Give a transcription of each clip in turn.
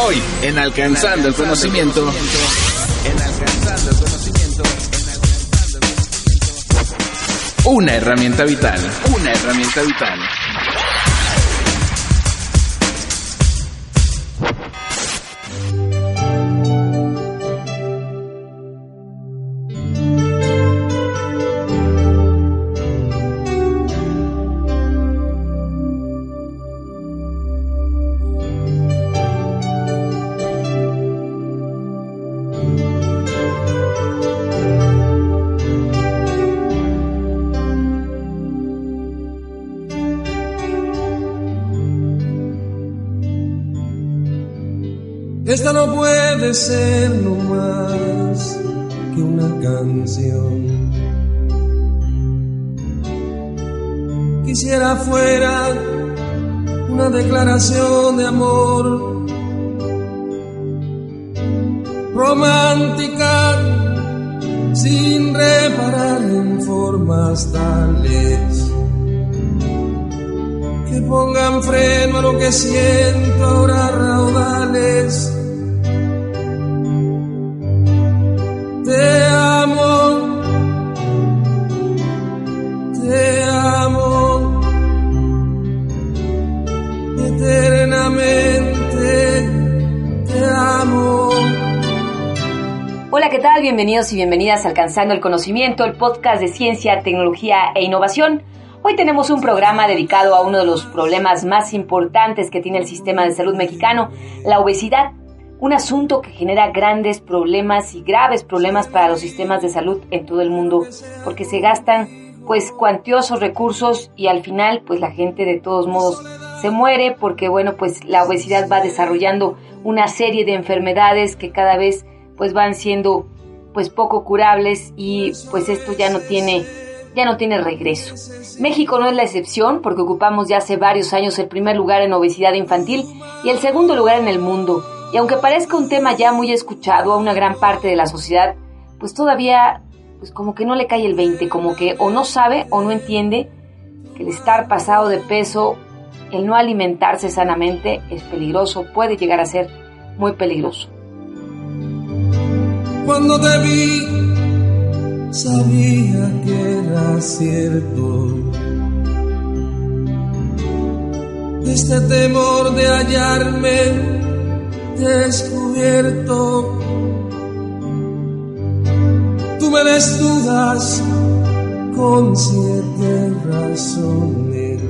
Hoy, en Alcanzando el Conocimiento. Una herramienta vital. Una herramienta vital. Ser no más que una canción. Quisiera fuera una declaración de amor romántica sin reparar en formas tales que pongan freno a lo que siento Bienvenidos y bienvenidas a Alcanzando el Conocimiento, el podcast de ciencia, tecnología e innovación. Hoy tenemos un programa dedicado a uno de los problemas más importantes que tiene el sistema de salud mexicano, la obesidad un asunto que genera grandes problemas y graves problemas para los sistemas de salud en todo el mundo, porque se gastan pues cuantiosos recursos y al final pues la gente de todos modos se muere porque bueno pues la obesidad va desarrollando una serie de enfermedades que cada vez pues van siendo pues poco curables y pues esto ya no tiene ya no tiene regreso. México no es la excepción porque ocupamos ya hace varios años el primer lugar en obesidad infantil y el segundo lugar en el mundo. Y aunque parezca un tema ya muy escuchado a una gran parte de la sociedad, pues todavía, pues como que no le cae el 20, como que o no sabe o no entiende que el estar pasado de peso, el no alimentarse sanamente es peligroso, puede llegar a ser muy peligroso. Cuando te vi, sabía que era cierto. Este temor de hallarme descubierto. Tú me desnudas con siete razones.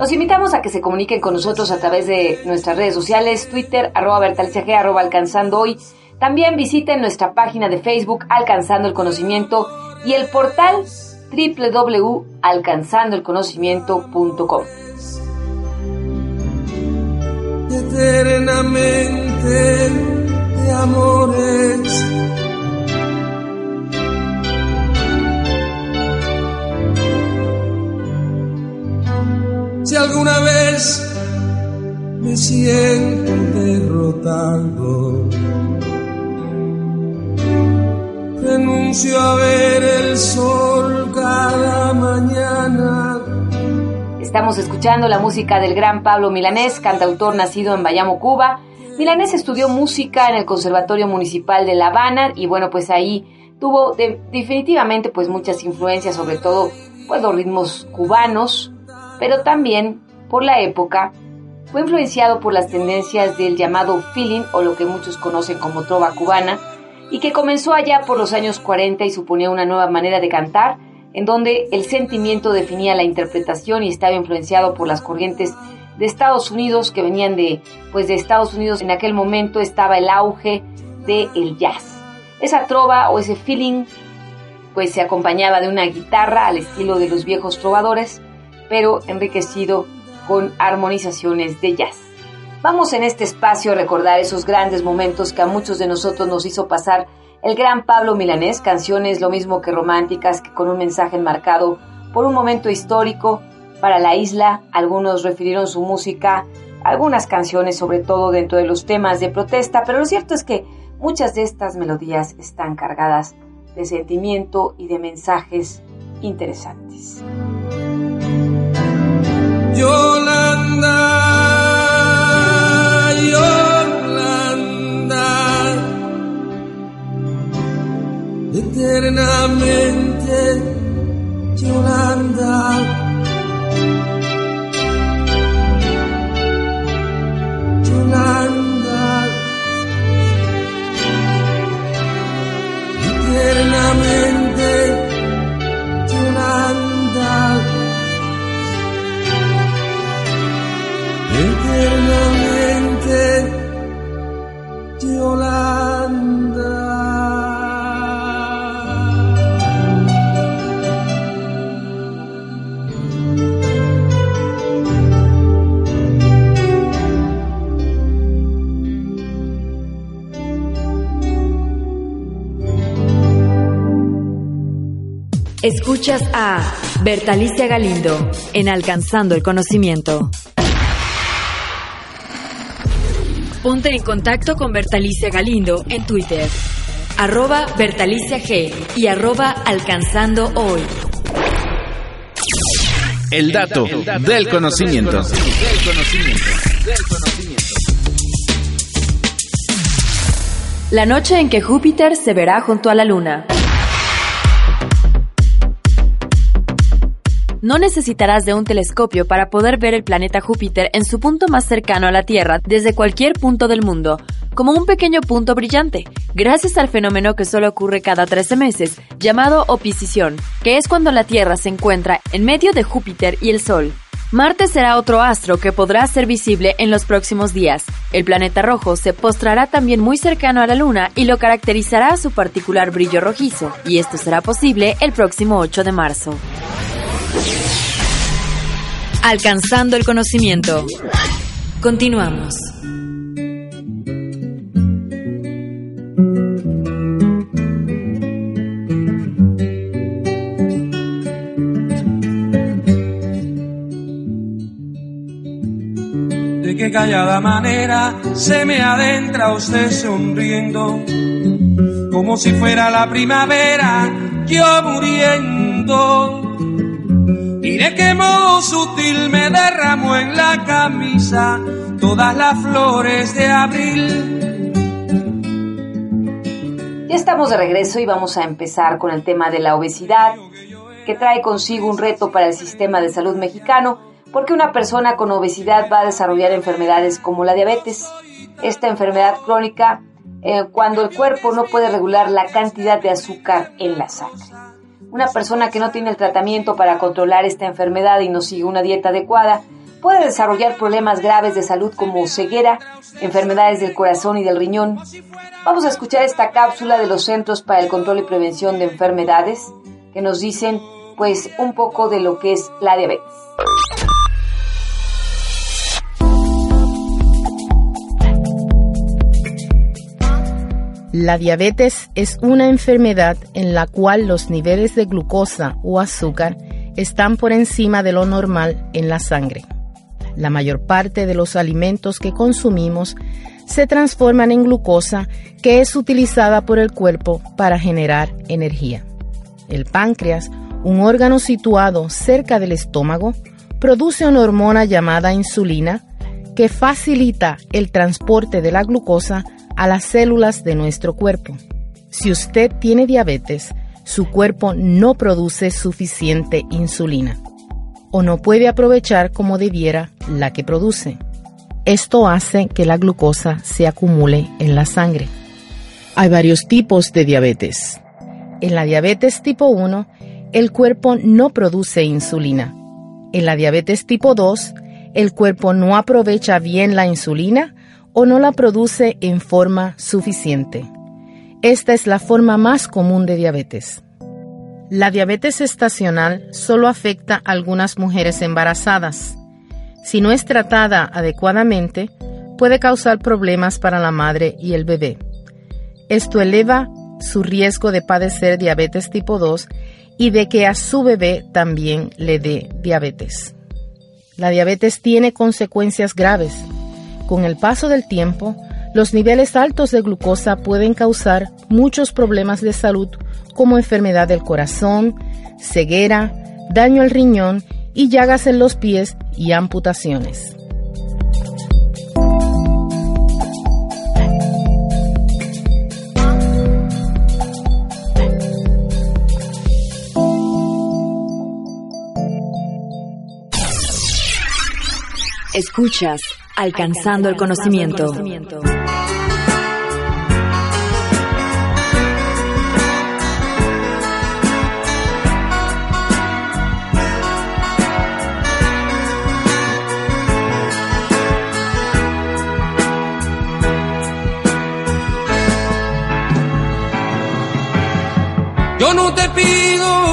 Los invitamos a que se comuniquen con nosotros a través de nuestras redes sociales, Twitter, arroba G, arroba alcanzando hoy. También visiten nuestra página de Facebook, Alcanzando el Conocimiento, y el portal www.alcanzandoelconocimiento.com eternamente de amores. Si alguna vez me siento derrotado, renuncio a ver el sol cada mañana Estamos escuchando la música del gran Pablo Milanés, cantautor nacido en Bayamo, Cuba. Milanés estudió música en el Conservatorio Municipal de La Habana y bueno, pues ahí tuvo definitivamente pues muchas influencias, sobre todo pues los ritmos cubanos, pero también por la época fue influenciado por las tendencias del llamado feeling o lo que muchos conocen como trova cubana y que comenzó allá por los años 40 y suponía una nueva manera de cantar en donde el sentimiento definía la interpretación y estaba influenciado por las corrientes de Estados Unidos que venían de, pues de Estados Unidos en aquel momento estaba el auge del el jazz. Esa trova o ese feeling pues se acompañaba de una guitarra al estilo de los viejos trovadores, pero enriquecido con armonizaciones de jazz. Vamos en este espacio a recordar esos grandes momentos que a muchos de nosotros nos hizo pasar el gran Pablo Milanés, canciones lo mismo que románticas, que con un mensaje enmarcado por un momento histórico para la isla. Algunos refirieron su música, algunas canciones, sobre todo dentro de los temas de protesta, pero lo cierto es que muchas de estas melodías están cargadas de sentimiento y de mensajes interesantes. Yolanda, Yolanda, eternamente Yolanda. Escuchas a Bertalicia Galindo en Alcanzando el Conocimiento. Ponte en contacto con Bertalicia Galindo en Twitter, arroba Bertalicia G y arroba Alcanzando Hoy. El dato, del conocimiento. La noche en que Júpiter se verá junto a la Luna. No necesitarás de un telescopio para poder ver el planeta Júpiter en su punto más cercano a la Tierra desde cualquier punto del mundo, como un pequeño punto brillante, gracias al fenómeno que solo ocurre cada 13 meses, llamado oposición, que es cuando la Tierra se encuentra en medio de Júpiter y el Sol. Marte será otro astro que podrá ser visible en los próximos días. El planeta rojo se postrará también muy cercano a la Luna y lo caracterizará su particular brillo rojizo, y esto será posible el próximo 8 de marzo. Alcanzando el conocimiento. Continuamos. De qué callada manera se me adentra usted sonriendo, como si fuera la primavera, yo muriendo de qué modo sutil me derramó en la camisa todas las flores de abril. Ya estamos de regreso y vamos a empezar con el tema de la obesidad, que trae consigo un reto para el sistema de salud mexicano, porque una persona con obesidad va a desarrollar enfermedades como la diabetes. Esta enfermedad crónica, eh, cuando el cuerpo no puede regular la cantidad de azúcar en la sangre. Una persona que no tiene el tratamiento para controlar esta enfermedad y no sigue una dieta adecuada puede desarrollar problemas graves de salud como ceguera, enfermedades del corazón y del riñón. Vamos a escuchar esta cápsula de los Centros para el Control y Prevención de Enfermedades que nos dicen pues un poco de lo que es la diabetes. La diabetes es una enfermedad en la cual los niveles de glucosa o azúcar están por encima de lo normal en la sangre. La mayor parte de los alimentos que consumimos se transforman en glucosa que es utilizada por el cuerpo para generar energía. El páncreas, un órgano situado cerca del estómago, produce una hormona llamada insulina que facilita el transporte de la glucosa a las células de nuestro cuerpo. Si usted tiene diabetes, su cuerpo no produce suficiente insulina o no puede aprovechar como debiera la que produce. Esto hace que la glucosa se acumule en la sangre. Hay varios tipos de diabetes. En la diabetes tipo 1, el cuerpo no produce insulina. En la diabetes tipo 2, el cuerpo no aprovecha bien la insulina o no la produce en forma suficiente. Esta es la forma más común de diabetes. La diabetes estacional solo afecta a algunas mujeres embarazadas. Si no es tratada adecuadamente, puede causar problemas para la madre y el bebé. Esto eleva su riesgo de padecer diabetes tipo 2 y de que a su bebé también le dé diabetes. La diabetes tiene consecuencias graves con el paso del tiempo, los niveles altos de glucosa pueden causar muchos problemas de salud como enfermedad del corazón, ceguera, daño al riñón y llagas en los pies y amputaciones. Escuchas Alcanzando el conocimiento. Yo no te pido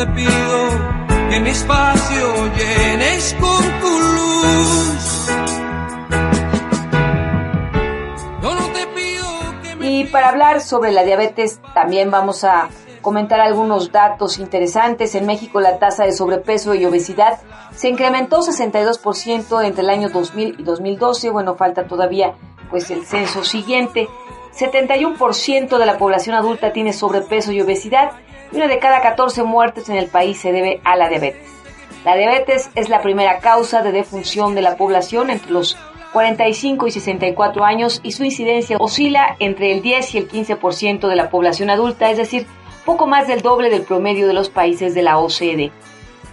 te pido que mi espacio llenes con tu luz. Y para hablar sobre la diabetes también vamos a comentar algunos datos interesantes. En México la tasa de sobrepeso y obesidad se incrementó 62% entre el año 2000 y 2012. Bueno, falta todavía pues el censo siguiente. 71% de la población adulta tiene sobrepeso y obesidad una de cada 14 muertes en el país se debe a la diabetes. La diabetes es la primera causa de defunción de la población entre los 45 y 64 años y su incidencia oscila entre el 10 y el 15% de la población adulta, es decir, poco más del doble del promedio de los países de la OCDE.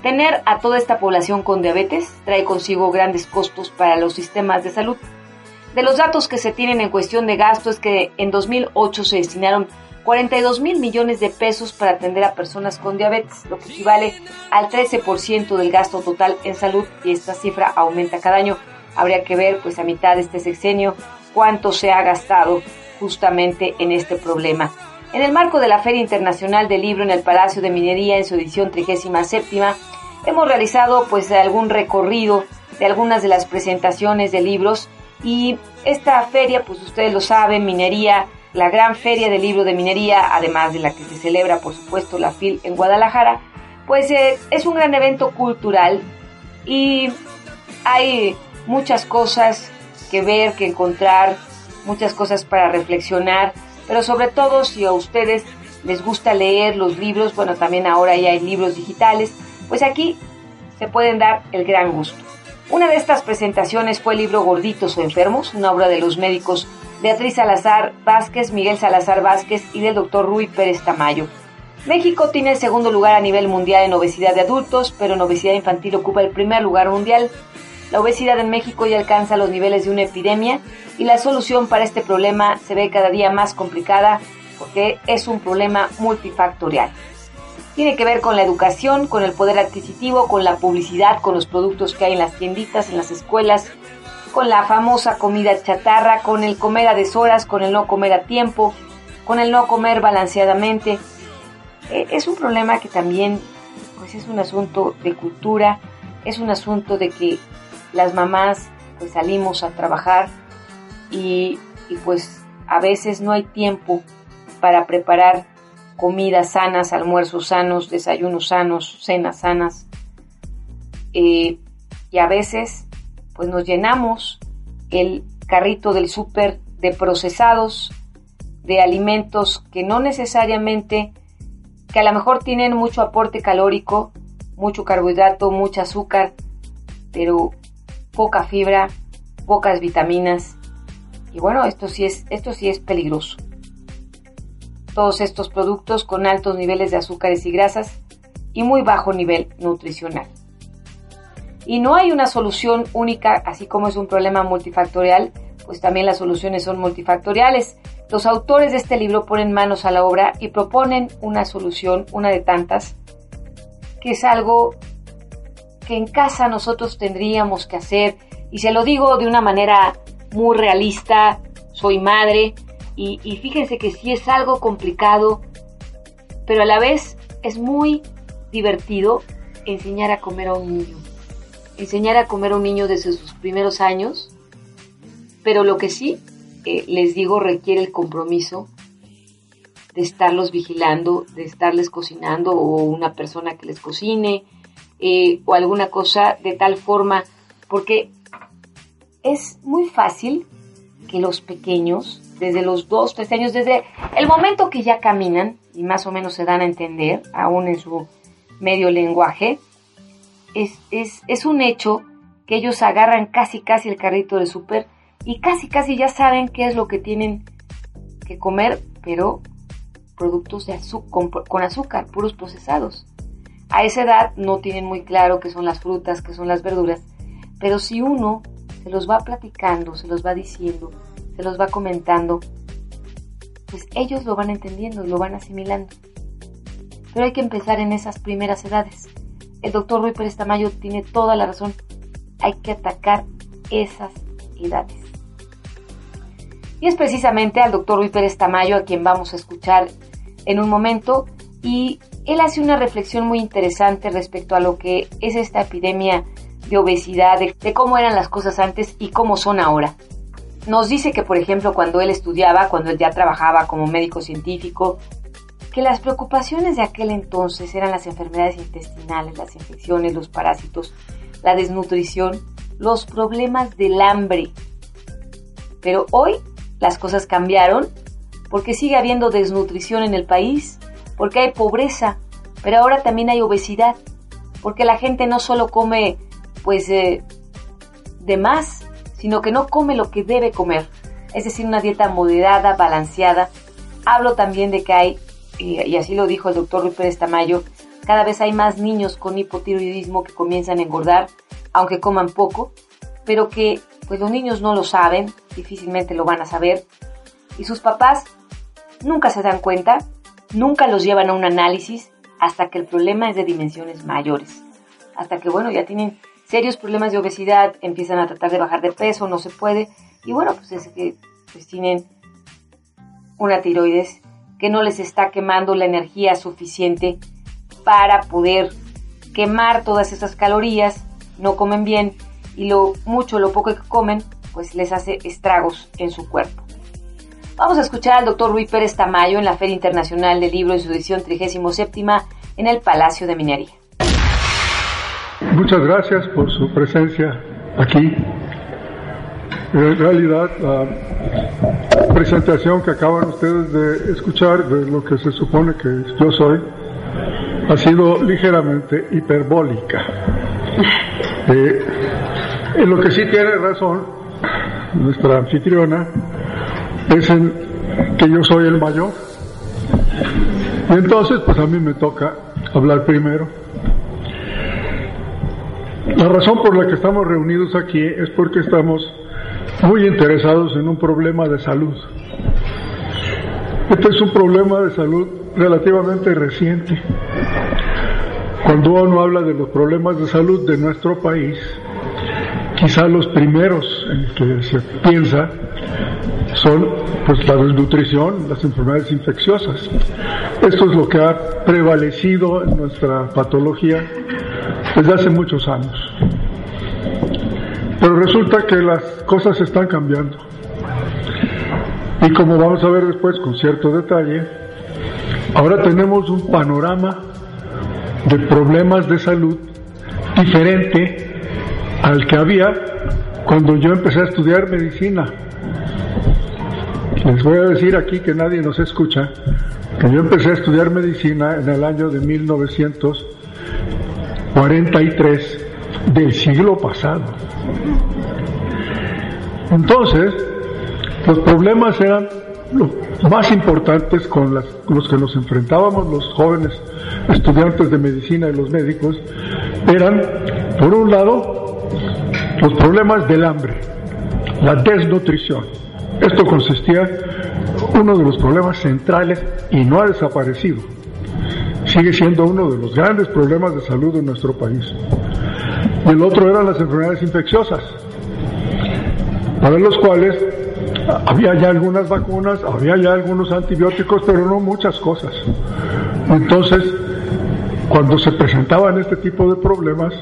Tener a toda esta población con diabetes trae consigo grandes costos para los sistemas de salud. De los datos que se tienen en cuestión de gasto es que en 2008 se destinaron 42 mil millones de pesos para atender a personas con diabetes, lo que equivale al 13% del gasto total en salud y esta cifra aumenta cada año. Habría que ver pues a mitad de este sexenio cuánto se ha gastado justamente en este problema. En el marco de la Feria Internacional del Libro en el Palacio de Minería en su edición 37, hemos realizado pues algún recorrido de algunas de las presentaciones de libros y esta feria, pues ustedes lo saben, minería, la gran feria del libro de minería, además de la que se celebra, por supuesto, la FIL en Guadalajara, pues eh, es un gran evento cultural y hay muchas cosas que ver, que encontrar, muchas cosas para reflexionar pero sobre todo si a ustedes les gusta leer los libros, bueno, también ahora ya hay libros digitales, pues aquí se pueden dar el gran gusto. Una de estas presentaciones fue el libro Gorditos o Enfermos, una obra de los médicos Beatriz Salazar Vázquez, Miguel Salazar Vázquez y del doctor Rui Pérez Tamayo. México tiene el segundo lugar a nivel mundial en obesidad de adultos, pero en obesidad infantil ocupa el primer lugar mundial. La obesidad en México ya alcanza los niveles de una epidemia y la solución para este problema se ve cada día más complicada porque es un problema multifactorial. Tiene que ver con la educación, con el poder adquisitivo, con la publicidad, con los productos que hay en las tienditas, en las escuelas, con la famosa comida chatarra, con el comer a deshoras, con el no comer a tiempo, con el no comer balanceadamente. Eh, es un problema que también pues es un asunto de cultura, es un asunto de que las mamás pues salimos a trabajar y, pues a veces no hay tiempo para preparar comidas sanas, almuerzos sanos, desayunos sanos, cenas sanas. Eh, y a veces pues nos llenamos el carrito del súper de procesados, de alimentos que no necesariamente, que a lo mejor tienen mucho aporte calórico, mucho carbohidrato, mucho azúcar, pero poca fibra, pocas vitaminas. Y bueno, esto sí es, esto sí es peligroso. Todos estos productos con altos niveles de azúcares y grasas y muy bajo nivel nutricional. Y no hay una solución única, así como es un problema multifactorial, pues también las soluciones son multifactoriales. Los autores de este libro ponen manos a la obra y proponen una solución, una de tantas, que es algo que en casa nosotros tendríamos que hacer. Y se lo digo de una manera muy realista, soy madre y, fíjense que sí es algo complicado, pero a la vez es muy divertido enseñar a comer a un niño. Enseñar a comer a un niño desde sus primeros años, pero lo que sí eh, les digo requiere el compromiso de estarlos vigilando, de estarles cocinando o una persona que les cocine, eh, o alguna cosa de tal forma, porque es muy fácil que los pequeños, desde los dos, tres años, desde el momento que ya caminan y más o menos se dan a entender, aún en su medio lenguaje, es, es, es un hecho que ellos agarran casi casi el carrito de súper y casi casi ya saben qué es lo que tienen que comer, pero productos de azúcar, con azúcar, puros procesados. A esa edad no tienen muy claro qué son las frutas, qué son las verduras, pero si uno se los va platicando, se los va diciendo, se los va comentando, pues ellos lo van entendiendo lo van asimilando. Pero hay que empezar en esas primeras edades. El doctor Rui Pérez Tamayo tiene toda la razón. Hay que atacar esas edades. Y es precisamente al doctor Luis Pérez Tamayo a quien vamos a escuchar en un momento y él hace una reflexión muy interesante respecto a lo que es esta epidemia de obesidad, de, cómo eran las cosas antes y cómo son ahora. Nos dice que, por ejemplo, cuando él estudiaba, cuando él ya trabajaba como médico científico, que las preocupaciones de aquel entonces eran las enfermedades intestinales, las infecciones, los parásitos, la desnutrición, los problemas del hambre. Pero hoy las cosas cambiaron porque sigue habiendo desnutrición en el país, porque hay pobreza, pero ahora también hay obesidad, porque la gente no solo come pues eh, de más, sino que no come lo que debe comer, es decir, una dieta moderada, balanceada. Hablo también de que hay, y, así lo dijo el doctor Luis Pérez Tamayo, cada vez hay más niños con hipotiroidismo que comienzan a engordar, aunque coman poco, pero que pues los niños no lo saben, difícilmente lo van a saber, y sus papás nunca se dan cuenta, nunca los llevan a un análisis hasta que el problema es de dimensiones mayores, hasta que bueno, ya tienen serios problemas de obesidad, empiezan a tratar de bajar de peso, no se puede, y bueno, pues es que pues tienen una tiroides que no les está quemando la energía suficiente para poder quemar todas esas calorías, no comen bien y lo mucho, lo poco que comen, pues les hace estragos en su cuerpo. Vamos a escuchar al doctor Rui Pérez Tamayo en la Feria Internacional del Libro en su edición 37 en el Palacio de Minería. Muchas gracias por su presencia aquí. En realidad, la presentación que acaban ustedes de escuchar de lo que se supone que yo soy ha sido ligeramente hiperbólica. Eh, en lo que sí tiene razón nuestra anfitriona es en que yo soy el mayor. Y entonces, pues a mí me toca hablar primero. La razón por la que estamos reunidos aquí es porque estamos muy interesados en un problema de salud. Este es un problema de salud relativamente reciente. Cuando uno habla de los problemas de salud de nuestro país, quizá los primeros en que se piensa son pues la desnutrición, las enfermedades infecciosas. Esto es lo que ha prevalecido en nuestra patología desde hace muchos años. Pero resulta que las cosas están cambiando. Y como vamos a ver después con cierto detalle, ahora tenemos un panorama de problemas de salud diferente al que había cuando yo empecé a estudiar medicina. Les voy a decir aquí que nadie nos escucha, que yo empecé a estudiar medicina en el año de 1943 del siglo pasado. Entonces, los problemas eran los más importantes con los que nos enfrentábamos los jóvenes estudiantes de medicina y los médicos, eran, por un lado, los problemas del hambre, la desnutrición. Esto consistía uno de los problemas centrales y no ha desaparecido. Sigue siendo uno de los grandes problemas de salud de nuestro país. Y el otro eran las enfermedades infecciosas, para los cuales había ya algunas vacunas, había ya algunos antibióticos, pero no muchas cosas. Entonces, cuando se presentaban este tipo de problemas,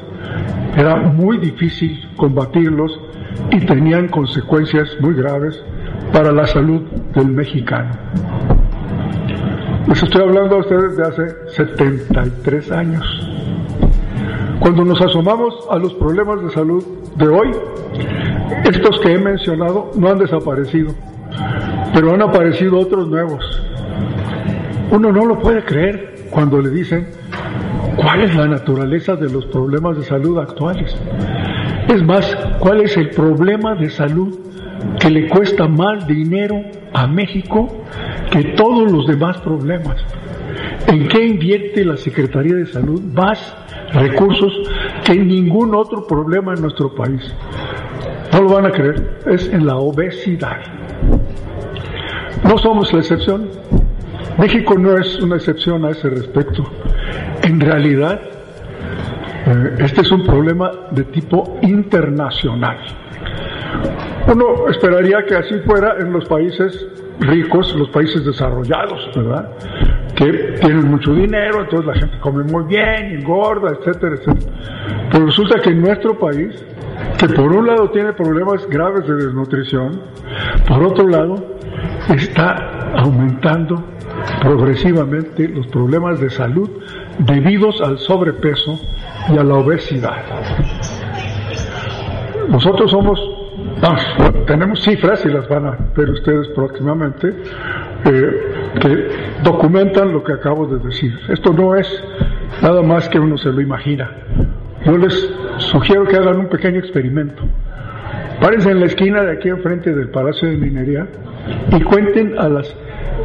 era muy difícil combatirlos y tenían consecuencias muy graves para la salud del mexicano. Les estoy hablando a ustedes de hace 73 años. Cuando nos asomamos a los problemas de salud de hoy, estos que he mencionado no han desaparecido, pero han aparecido otros nuevos. Uno no lo puede creer cuando le dicen cuál es la naturaleza de los problemas de salud actuales. Es más, cuál es el problema de salud que le cuesta más dinero a México que todos los demás problemas. ¿En qué invierte la Secretaría de Salud más recursos que en ningún otro problema en nuestro país? No lo van a creer, es en la obesidad. No somos la excepción. México no es una excepción a ese respecto. En realidad, eh, este es un problema de tipo internacional. Uno esperaría que así fuera en los países ricos, los países desarrollados, ¿verdad? Que tienen mucho dinero, entonces la gente come muy bien, engorda, etcétera, etcétera. Pero resulta que en nuestro país, que por un lado tiene problemas graves de desnutrición, por otro lado está aumentando progresivamente los problemas de salud debidos al sobrepeso y a la obesidad. Nosotros somos, tenemos cifras y las van a ver ustedes próximamente, eh, que documentan lo que acabo de decir. Esto no es nada más que uno se lo imagina. Yo les sugiero que hagan un pequeño experimento. Párense en la esquina de aquí enfrente del Palacio de Minería y cuenten a las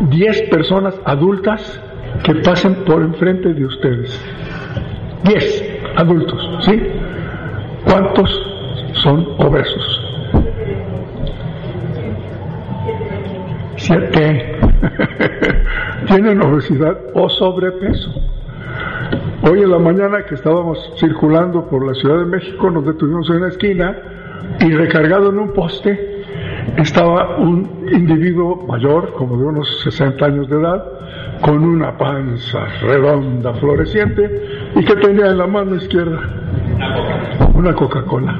10 personas adultas que pasen por enfrente de ustedes. 10 adultos, ¿sí? ¿Cuántos son obesos? Siete. Tienen obesidad o sobrepeso. Hoy en la mañana que estábamos circulando por la Ciudad de México, nos detuvimos en una esquina y recargado en un poste estaba un individuo mayor, como de unos 60 años de edad, con una panza redonda, floreciente, y que tenía en la mano izquierda una Coca-Cola.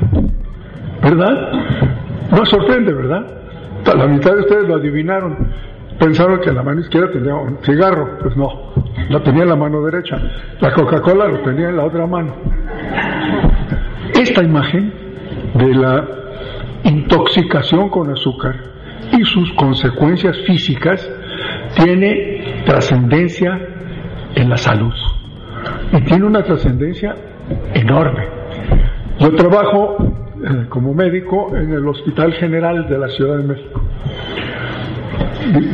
¿Verdad? No sorprende, ¿verdad? La mitad de ustedes lo adivinaron. Pensaron que la mano izquierda tenía un cigarro. Pues no, la tenía en la mano derecha. La Coca-Cola lo tenía en la otra mano. Esta imagen de la intoxicación con azúcar y sus consecuencias físicas tiene trascendencia en la salud y tiene una trascendencia enorme. Yo trabajo eh, como médico en el Hospital General de la Ciudad de México.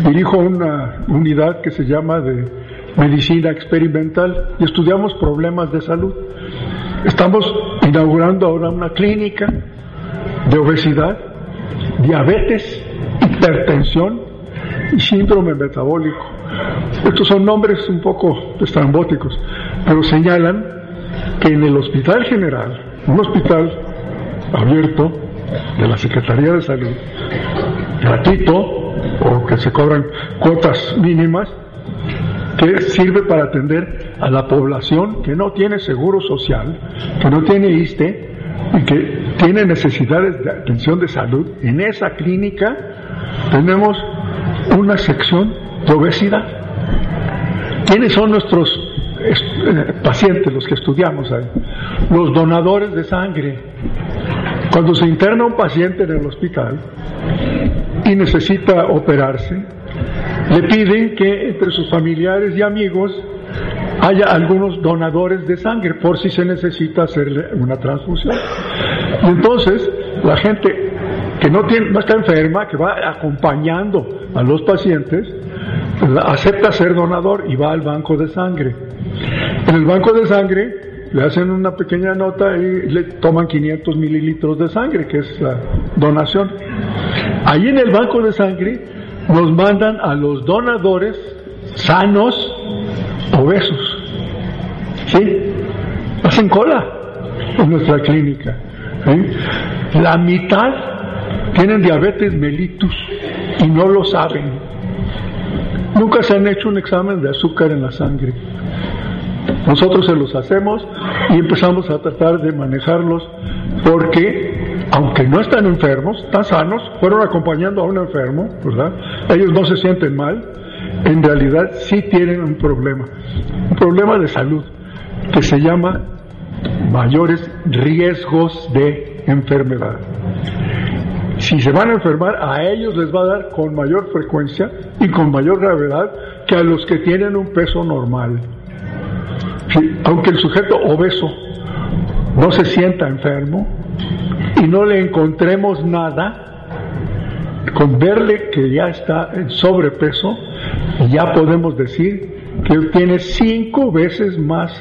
Dirijo una unidad que se llama de medicina experimental y estudiamos problemas de salud. Estamos inaugurando ahora una clínica de obesidad, diabetes, hipertensión y síndrome metabólico. Estos son nombres un poco estrambóticos, pero señalan que en el Hospital General, un hospital abierto de la Secretaría de Salud, gratuito o que se cobran cuotas mínimas, que sirve para atender a la población que no tiene seguro social, que no tiene ISTE y que tiene necesidades de atención de salud. En esa clínica tenemos una sección de obesidad. ¿Quiénes son nuestros eh, pacientes, los que estudiamos ahí? Los donadores de sangre. Cuando se interna un paciente en el hospital y necesita operarse, le piden que entre sus familiares y amigos haya algunos donadores de sangre por si se necesita hacerle una transfusión. Entonces la gente que no, no está enferma, que va acompañando a los pacientes, acepta ser donador y va al banco de sangre. En el banco de sangre le hacen una pequeña nota y le toman 500 mililitros de sangre, que es la donación. Ahí en el banco de sangre nos mandan a los donadores sanos, obesos. ¿Sí? Hacen cola en nuestra clínica. La mitad tienen diabetes mellitus y no lo saben. Nunca se han hecho un examen de azúcar en la sangre. Nosotros se los hacemos y empezamos a tratar de manejarlos porque, aunque no están enfermos, están sanos, fueron acompañando a un enfermo, ¿verdad? Ellos no se sienten mal, en realidad sí tienen un problema, un problema de salud que se llama mayores riesgos de enfermedad si se van a enfermar, a ellos les va a dar con mayor frecuencia y con mayor gravedad que a los que tienen un peso normal. Aunque el sujeto obeso no se sienta enfermo y no le encontremos nada, con verle que ya está en sobrepeso, ya podemos decir que tiene cinco veces más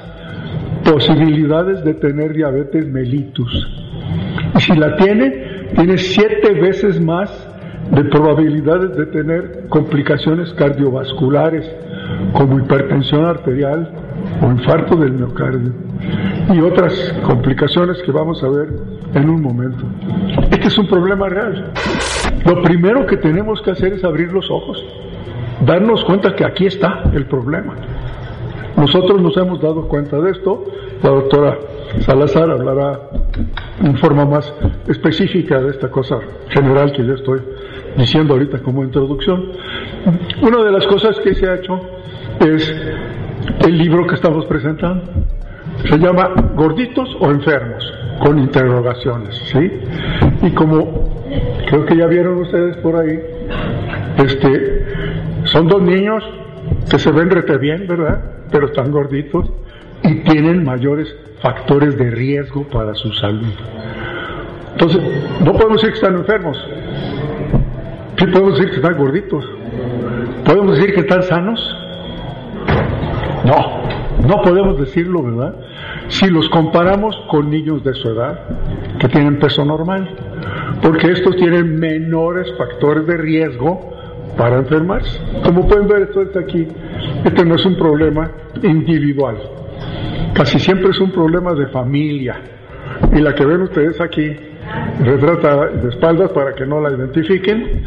posibilidades de tener diabetes mellitus. Y si la tiene, tiene siete veces más de probabilidades de tener complicaciones cardiovasculares como hipertensión arterial o infarto del miocardio. y otras complicaciones que vamos a ver en un momento. Este es un problema real. Lo primero que tenemos que hacer es abrir los ojos, darnos cuenta que aquí está el problema. Nosotros nos hemos dado cuenta de esto, la doctora Salazar hablará en forma más específica de esta cosa general que yo estoy diciendo ahorita como introducción. Una de las cosas que se ha hecho es el libro que estamos presentando. Se llama Gorditos o Enfermos, con interrogaciones, ¿sí? Y como creo que ya vieron ustedes por ahí, este, son dos niños que se ven rete bien, ¿verdad? Pero están gorditos y tienen mayores factores de riesgo para su salud. Entonces, no podemos decir que están enfermos, sí podemos decir que están gorditos, podemos decir que están sanos. No, no podemos decirlo, ¿verdad? Si los comparamos con niños de su edad, que tienen peso normal, porque estos tienen menores factores de riesgo para enfermarse. Como pueden ver, esto está aquí. Este no es un problema individual. Casi siempre es un problema de familia. Y la que ven ustedes aquí, retratada de espaldas para que no la identifiquen,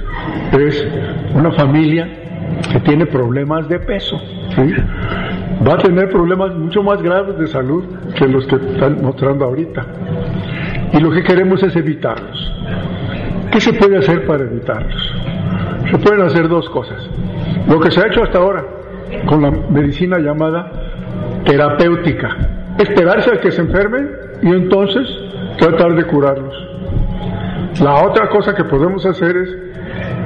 es una familia que tiene problemas de peso. Va a tener problemas mucho más graves de salud que los que están mostrando ahorita. Y lo que queremos es evitarlos. ¿Qué se puede hacer para evitarlos? Se pueden hacer dos cosas. Lo que se ha hecho hasta ahora con la medicina llamada terapéutica. Esperarse a que se enfermen y entonces tratar de curarlos. La otra cosa que podemos hacer es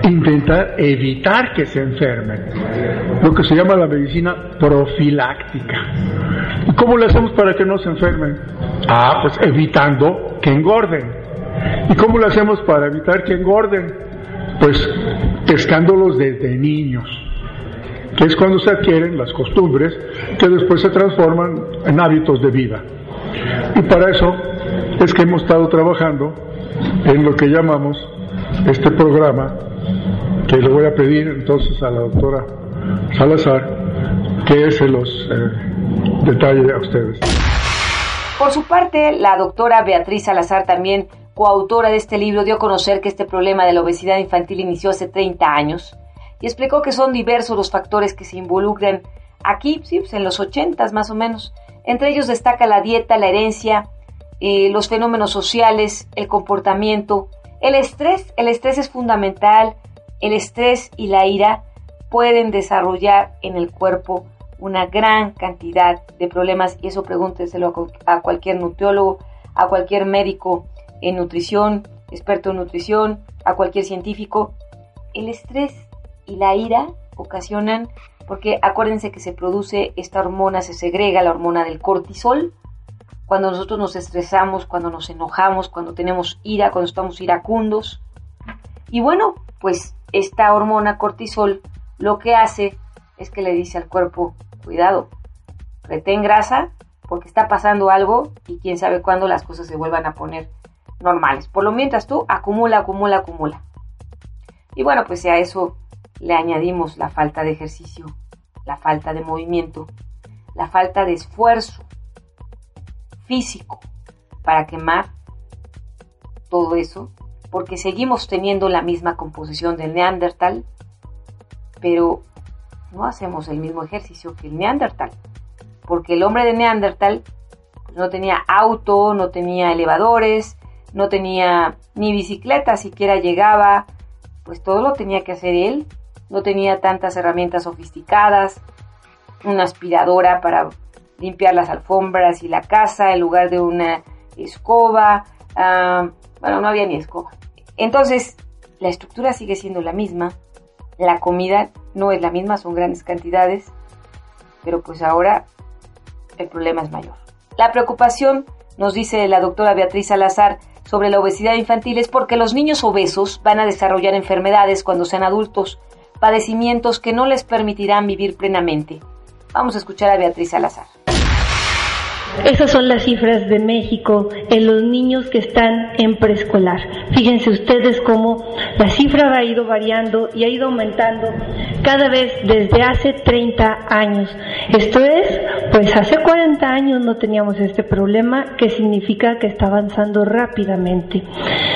intentar evitar que se enfermen, lo que se llama la medicina profiláctica. ¿Y cómo le hacemos para que no se enfermen? Ah, pues evitando que engorden. ¿Y cómo le hacemos para evitar que engorden? Pues pescándolos desde niños, que es cuando se adquieren las costumbres que después se transforman en hábitos de vida. Y para eso es que hemos estado trabajando en lo que llamamos este programa, que le voy a pedir entonces a la doctora Salazar que se los eh, detalle a ustedes. Por su parte, la doctora Beatriz Salazar, también coautora de este libro, dio a conocer que este problema de la obesidad infantil inició hace 30 años y explicó que son diversos los factores que se involucran aquí, sí, pues en los 80 más o menos. Entre ellos destaca la dieta, la herencia, eh, los fenómenos sociales, el comportamiento, el estrés. El estrés es fundamental. El estrés y la ira pueden desarrollar en el cuerpo una gran cantidad de problemas y eso pregúnteselo a cualquier nutriólogo, a cualquier médico en nutrición, experto en nutrición, a cualquier científico. El estrés y la ira ocasionan, porque acuérdense que se produce esta hormona, se segrega la hormona del cortisol, cuando nosotros nos estresamos, cuando nos enojamos, cuando tenemos ira, cuando estamos iracundos. Y bueno, pues esta hormona cortisol lo que hace es que le dice al cuerpo, cuidado, retén grasa porque está pasando algo y quién sabe cuándo las cosas se vuelvan a poner normales. Por lo mientras tú acumula, acumula, acumula. Y bueno, pues a eso le añadimos la falta de ejercicio, la falta de movimiento, la falta de esfuerzo, físico para quemar todo eso, porque seguimos teniendo la misma composición del neandertal, pero no hacemos el mismo ejercicio que el neandertal, porque el hombre de neandertal no tenía auto, no tenía elevadores, no tenía ni bicicleta, siquiera llegaba, pues todo lo tenía que hacer él, no tenía tantas herramientas sofisticadas, una aspiradora para limpiar las alfombras y la casa en lugar de una escoba. Ah, bueno, no había ni escoba. Entonces, la estructura sigue siendo la misma, la comida no es la misma, son grandes cantidades, pero pues ahora el problema es mayor. La preocupación, nos dice la doctora Beatriz Salazar, sobre la obesidad infantil es porque los niños obesos van a desarrollar enfermedades cuando sean adultos, padecimientos que no les permitirán vivir plenamente. Vamos a escuchar a Beatriz Salazar. Esas son las cifras de México en los niños que están en preescolar. Fíjense ustedes cómo la cifra ha ido variando y ha ido aumentando cada vez desde hace 30 años. Esto es, pues hace 40 años no teníamos este problema, que significa que está avanzando rápidamente.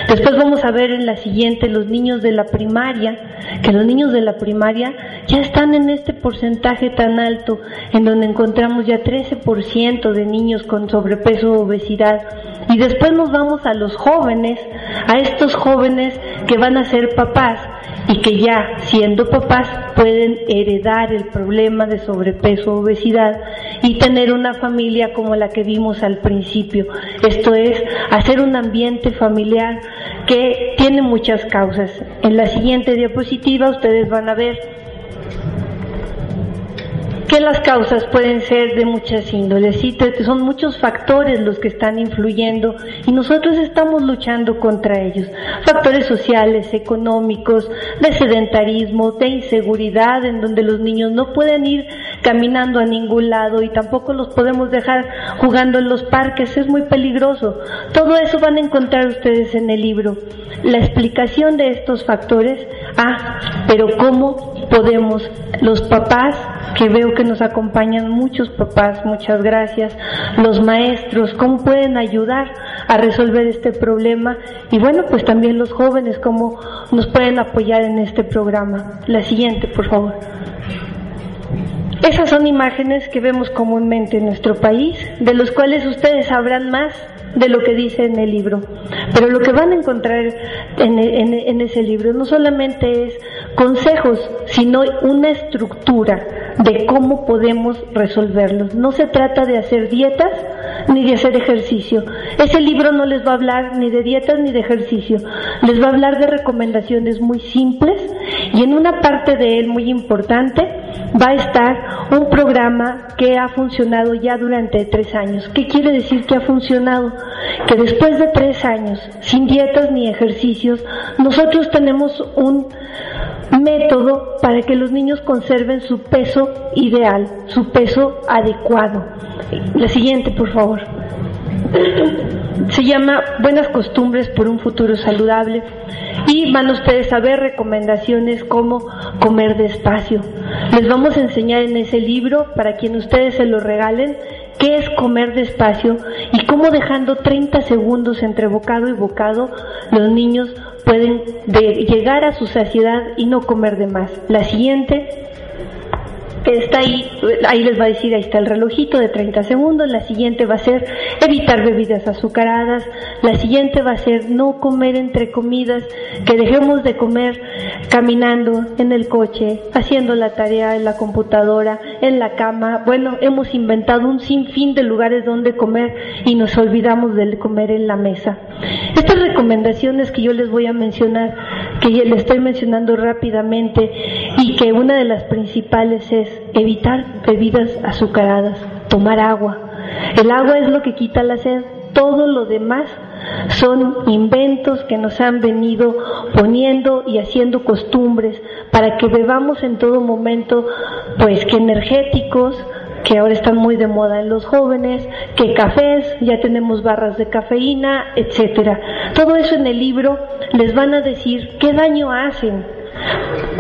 Después vamos a ver en la siguiente los niños de la primaria, que los niños de la primaria ya están en este porcentaje tan alto, en donde encontramos ya 13% de niños con sobrepeso o obesidad. Y después nos vamos a los jóvenes, a estos jóvenes que van a ser papás y que ya siendo papás pueden heredar el problema de sobrepeso o obesidad y tener una familia como la que vimos al principio. Esto es, hacer un ambiente familiar que tiene muchas causas. En la siguiente diapositiva ustedes van a ver que las causas pueden ser de muchas índoles, ¿sí? son muchos factores los que están influyendo y nosotros estamos luchando contra ellos. Factores sociales, económicos, de sedentarismo, de inseguridad, en donde los niños no pueden ir caminando a ningún lado y tampoco los podemos dejar jugando en los parques, es muy peligroso. Todo eso van a encontrar ustedes en el libro. La explicación de estos factores, ah, pero cómo podemos los papás que veo que nos acompañan muchos papás, muchas gracias, los maestros, cómo pueden ayudar a resolver este problema y bueno, pues también los jóvenes, cómo nos pueden apoyar en este programa. La siguiente, por favor. Esas son imágenes que vemos comúnmente en nuestro país, de los cuales ustedes sabrán más de lo que dice en el libro. Pero lo que van a encontrar en, ese libro no solamente es consejos, sino una estructura de cómo podemos resolverlos. No se trata de hacer dietas ni de hacer ejercicio. Ese libro no les va a hablar ni de dietas ni de ejercicio. Les va a hablar de recomendaciones muy simples y en una parte de él muy importante va a estar un programa que ha funcionado ya durante tres años. ¿Qué quiere decir que ha funcionado? Que después de tres años, sin dietas ni ejercicios, nosotros tenemos un método para que los niños conserven su peso ideal, su peso adecuado. La siguiente, por favor. Se llama Buenas costumbres por un futuro saludable y van ustedes a ver recomendaciones como comer despacio. Les vamos a enseñar en ese libro, para quien ustedes se lo regalen, qué es comer despacio y cómo dejando 30 segundos entre bocado y bocado los niños pueden llegar a su saciedad y no comer de más. La siguiente está ahí, ahí les va a decir, ahí está el relojito de 30 segundos, la siguiente va a ser evitar bebidas azucaradas, la siguiente va a ser no comer entre comidas, que dejemos de comer caminando en el coche, haciendo la tarea en la computadora, en la cama, bueno, hemos inventado un sinfín de lugares donde comer y nos olvidamos de comer en la mesa. Estas recomendaciones que yo les voy a mencionar, que les estoy mencionando rápidamente y que una de las principales es evitar bebidas azucaradas, tomar agua. El agua es lo que quita la sed, todo lo demás son inventos que nos han venido poniendo y haciendo costumbres para que bebamos en todo momento, pues que energéticos, que ahora están muy de moda en los jóvenes, que cafés, ya tenemos barras de cafeína, etcétera. Todo eso en el libro les van a decir qué daño hacen,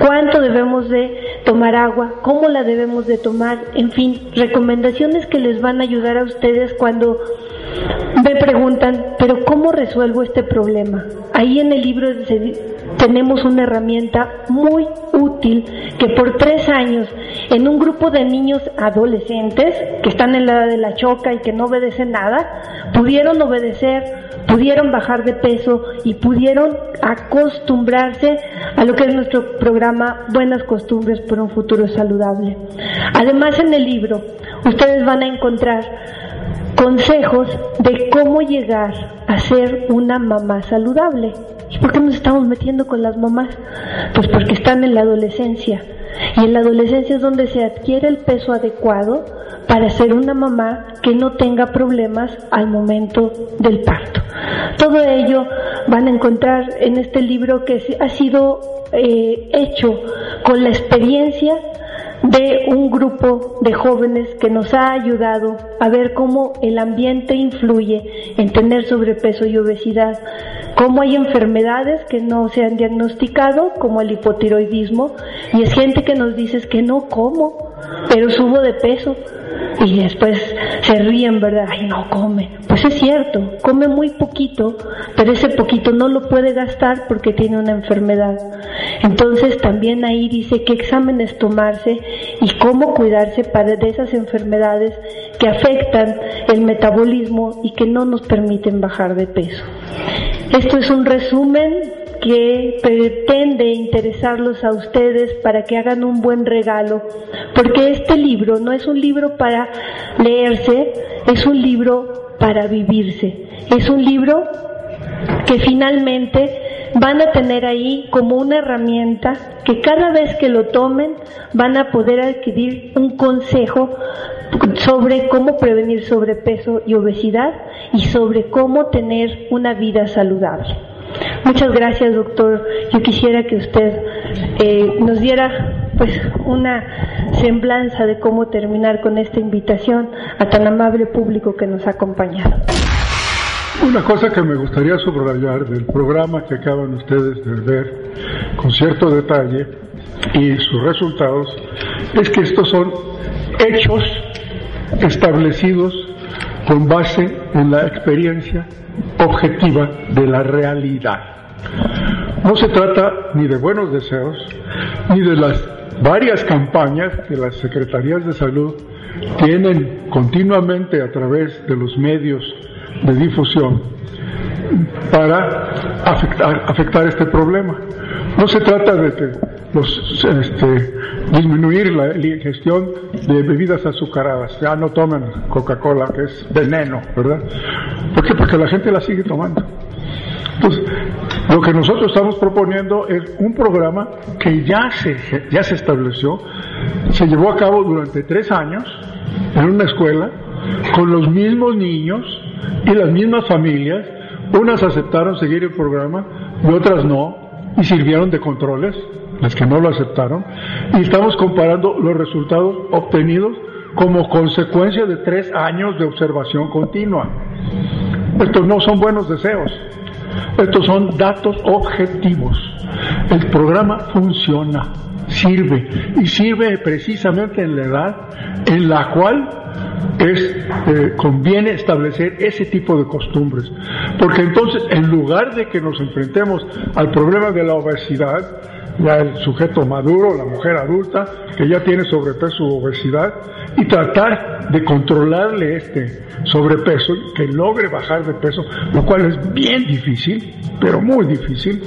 cuánto debemos de tomar agua, cómo la debemos de tomar, en fin, recomendaciones que les van a ayudar a ustedes cuando me preguntan, pero ¿cómo resuelvo este problema? Ahí en el libro tenemos una herramienta muy útil que por tres años en un grupo de niños adolescentes que están en la edad de la choca y que no obedecen nada, pudieron obedecer, pudieron bajar de peso y pudieron acostumbrarse a lo que es nuestro programa Buenas Costumbres por un Futuro Saludable. Además en el libro ustedes van a encontrar consejos de cómo llegar a ser una mamá saludable. ¿Y por qué nos estamos metiendo con las mamás? Pues porque están en la adolescencia. Y en la adolescencia es donde se adquiere el peso adecuado para ser una mamá que no tenga problemas al momento del parto. Todo ello van a encontrar en este libro que ha sido eh, hecho con la experiencia de un grupo de jóvenes que nos ha ayudado a ver cómo el ambiente influye en tener sobrepeso y obesidad, cómo hay enfermedades que no se han diagnosticado, como el hipotiroidismo, y es gente que nos dice que no como, pero subo de peso y después se ríen, ¿verdad? Ay, no come. Pues es cierto, come muy poquito, pero ese poquito no lo puede gastar porque tiene una enfermedad. Entonces también ahí dice qué exámenes tomarse y cómo cuidarse para de esas enfermedades que afectan el metabolismo y que no nos permiten bajar de peso. Esto es un resumen que pretende interesarlos a ustedes para que hagan un buen regalo, porque este libro no es un libro para leerse, es un libro para vivirse, es un libro que finalmente van a tener ahí como una herramienta que cada vez que lo tomen van a poder adquirir un consejo sobre cómo prevenir sobrepeso y obesidad y sobre cómo tener una vida saludable. Muchas gracias, doctor. Yo quisiera que usted eh, nos diera pues una semblanza de cómo terminar con esta invitación a tan amable público que nos ha acompañado. Una cosa que me gustaría subrayar del programa que acaban ustedes de ver con cierto detalle y sus resultados es que estos son hechos establecidos con base en la experiencia objetiva de la realidad. No se trata ni de buenos deseos, ni de las varias campañas que las secretarías de salud tienen continuamente a través de los medios de difusión para afectar, este problema. No se trata de que este, disminuir la, ingestión de bebidas azucaradas. Ya no tomen Coca-Cola, que es veneno, ¿verdad? ¿Por qué? Porque la gente la sigue tomando. Entonces, lo que nosotros estamos proponiendo es un programa que ya se, ya se estableció, se llevó a cabo durante tres años en una escuela con los mismos niños y las mismas familias. Unas aceptaron seguir el programa y otras no, y sirvieron de controles, las que no lo aceptaron, y estamos comparando los resultados obtenidos como consecuencia de tres años de observación continua. Estos no son buenos deseos, estos son datos objetivos. El programa funciona, sirve, y sirve precisamente en la edad en la cual es, eh, conviene establecer ese tipo de costumbres. Porque entonces, en lugar de que nos enfrentemos al problema de la obesidad, ya el sujeto maduro, la mujer adulta, que ya tiene sobrepeso u obesidad, y tratar de controlarle este sobrepeso, que logre bajar de peso, lo cual es bien difícil, pero muy difícil,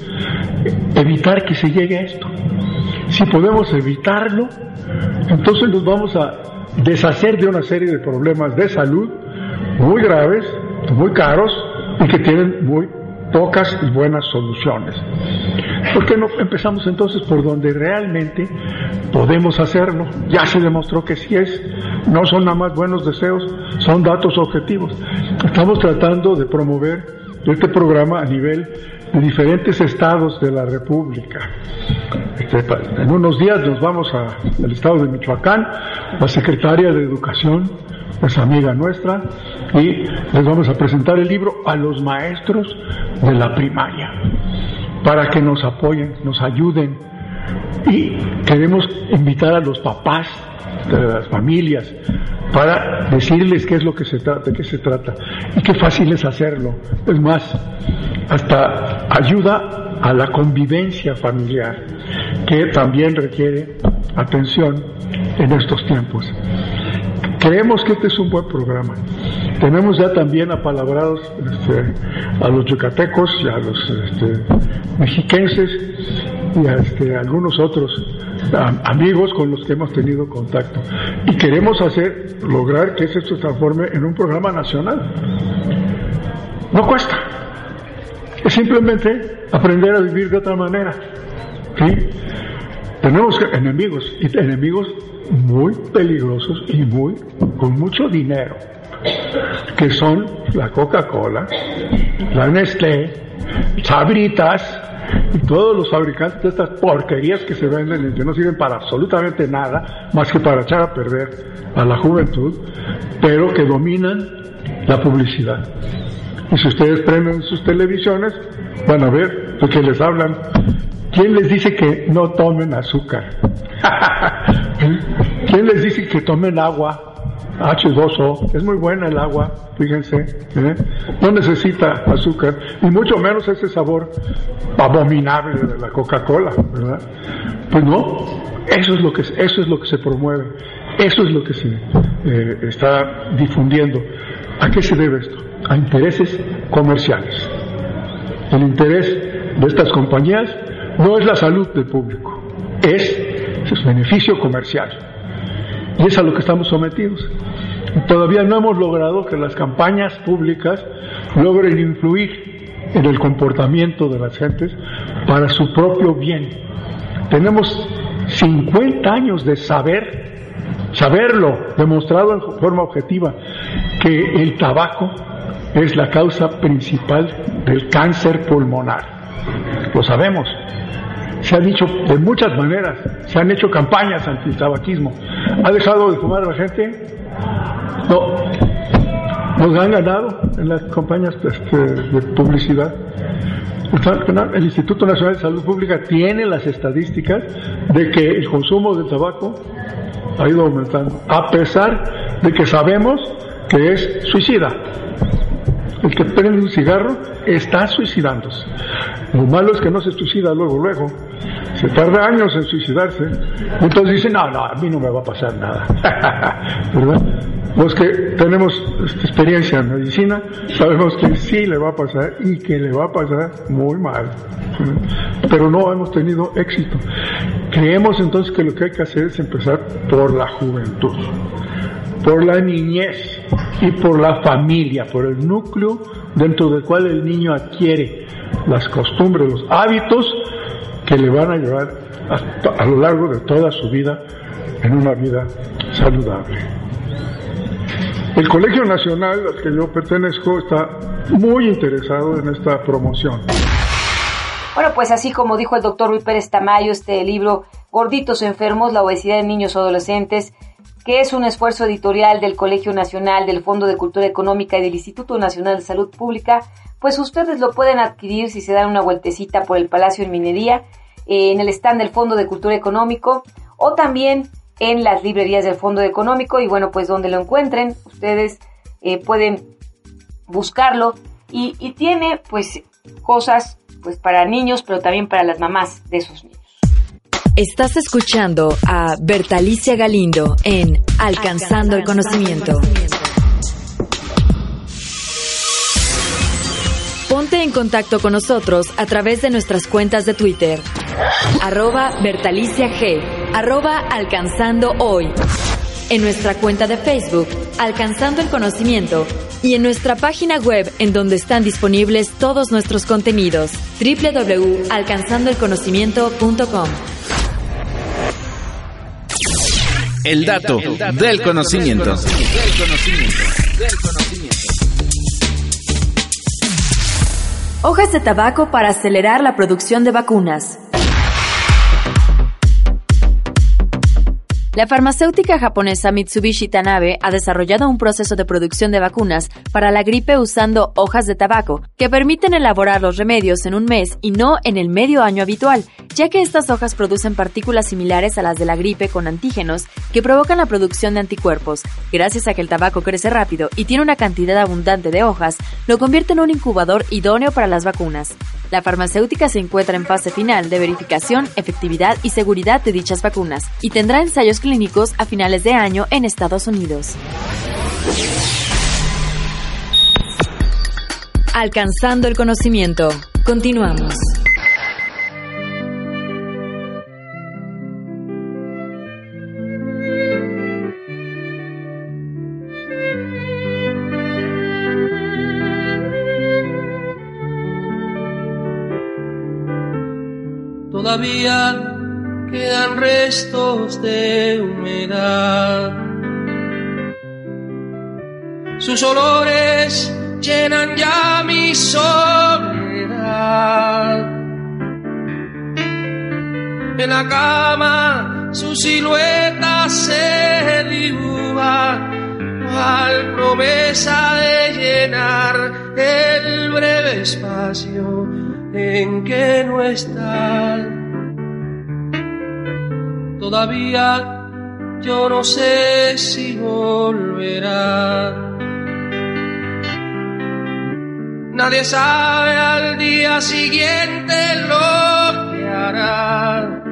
evitar que se llegue a esto. Si podemos evitarlo, entonces nos vamos a deshacer de una serie de problemas de salud muy graves, muy caros y que tienen muy pocas y buenas soluciones. ¿Por qué no empezamos entonces por donde realmente podemos hacerlo? Ya se demostró que sí es, no son nada más buenos deseos, son datos objetivos. Estamos tratando de promover este programa a nivel de diferentes estados de la República. Este, en unos días nos vamos al estado de Michoacán, la secretaria de Educación es amiga nuestra, y les vamos a presentar el libro a los maestros de la primaria, para que nos apoyen, nos ayuden. Y queremos invitar a los papás de las familias para decirles qué es lo que se trata, qué se trata y qué fácil es hacerlo. Es más, hasta ayuda a la convivencia familiar, que también requiere atención en estos tiempos. Creemos que este es un buen programa. Tenemos ya también apalabrados este, a los yucatecos y a los este, mexiquenses y a este, algunos otros amigos con los que hemos tenido contacto. Y queremos hacer, lograr que esto se transforme en un programa nacional. No cuesta. Es simplemente aprender a vivir de otra manera. Tenemos enemigos, y enemigos muy peligrosos y muy con mucho dinero, que son la Coca-Cola, la Nestlé, Sabritas y todos los fabricantes de estas porquerías que se venden y que no sirven para absolutamente nada más que para echar a perder a la juventud, pero que dominan la publicidad. Y si ustedes prenden sus televisiones, van a ver lo que les hablan. ¿Quién les dice que no tomen azúcar? ¿Quién les dice que tomen agua? H2O, es muy buena el agua, fíjense, ¿eh? no necesita azúcar, y mucho menos ese sabor abominable de la Coca-Cola, ¿verdad? Pues no, eso es lo que, eso es lo que se promueve, eso es lo que se eh, está difundiendo. ¿A qué se debe esto? A intereses comerciales. El interés de estas compañías no es la salud del público, es su beneficio comercial. Y es a lo que estamos sometidos. todavía no hemos logrado que las campañas públicas logren influir en el comportamiento de las gentes para su propio bien. Tenemos 50 años de saber, saberlo, demostrado en forma objetiva, que el tabaco es la causa principal del cáncer pulmonar. Lo sabemos. Se ha dicho de muchas maneras, se han hecho campañas anti-tabaquismo. ¿Ha dejado de fumar la gente? No. Nos han ganado en las campañas este, de publicidad. El Instituto Nacional de Salud Pública tiene las estadísticas de que el consumo de tabaco ha ido aumentando, a pesar de que sabemos que es suicida. El que prende un cigarro está suicidándose. Lo malo es que no se suicida luego, luego. Se tarda años en suicidarse. Entonces dice, no, no, a mí no me va a pasar nada. ¿Verdad? Los que tenemos experiencia en medicina sabemos que sí le va a pasar y que le va a pasar muy mal. Pero no hemos tenido éxito. Creemos entonces que lo que hay que hacer es empezar por la juventud, por la niñez y por la familia, por el núcleo dentro del cual el niño adquiere las costumbres, los hábitos que le van a llevar a, lo largo de toda su vida en una vida saludable. El Colegio Nacional al que yo pertenezco está muy interesado en esta promoción. Bueno, pues así como dijo el doctor Luis Pérez Tamayo, este libro Gorditos Enfermos, la obesidad en niños o adolescentes, que es un esfuerzo editorial del Colegio Nacional, del Fondo de Cultura Económica y del Instituto Nacional de Salud Pública, pues ustedes lo pueden adquirir si se dan una vueltecita por el Palacio en Minería, eh, en el stand del Fondo de Cultura Económico o también en las librerías del Fondo Económico y bueno, pues donde lo encuentren, ustedes eh, pueden buscarlo y, tiene pues cosas pues para niños, pero también para las mamás de esos niños. Estás escuchando a Bertalicia Galindo en Alcanzando el Conocimiento. Ponte en contacto con nosotros a través de nuestras cuentas de Twitter. Arroba Bertalicia G. Arroba Alcanzando Hoy. En nuestra cuenta de Facebook, Alcanzando el Conocimiento. Y en nuestra página web, en donde están disponibles todos nuestros contenidos. www.alcanzandoelconocimiento.com. El dato, del conocimiento. Hojas de tabaco para acelerar la producción de vacunas. La farmacéutica japonesa Mitsubishi Tanabe ha desarrollado un proceso de producción de vacunas para la gripe usando hojas de tabaco, que permiten elaborar los remedios en un mes y no en el medio año habitual, ya que estas hojas producen partículas similares a las de la gripe con antígenos que provocan la producción de anticuerpos. Gracias a que el tabaco crece rápido y tiene una cantidad abundante de hojas, lo convierte en un incubador idóneo para las vacunas. La farmacéutica se encuentra en fase final de verificación, efectividad y seguridad de dichas vacunas y tendrá ensayos clínicos a finales de año en Estados Unidos. Alcanzando el conocimiento. Continuamos. todavía quedan restos de humedad. Sus olores llenan ya mi soledad. En la cama su silueta se dibuja al promesa de llenar el breve espacio en que no está. Todavía yo no sé si volverá. Nadie sabe al día siguiente lo que hará.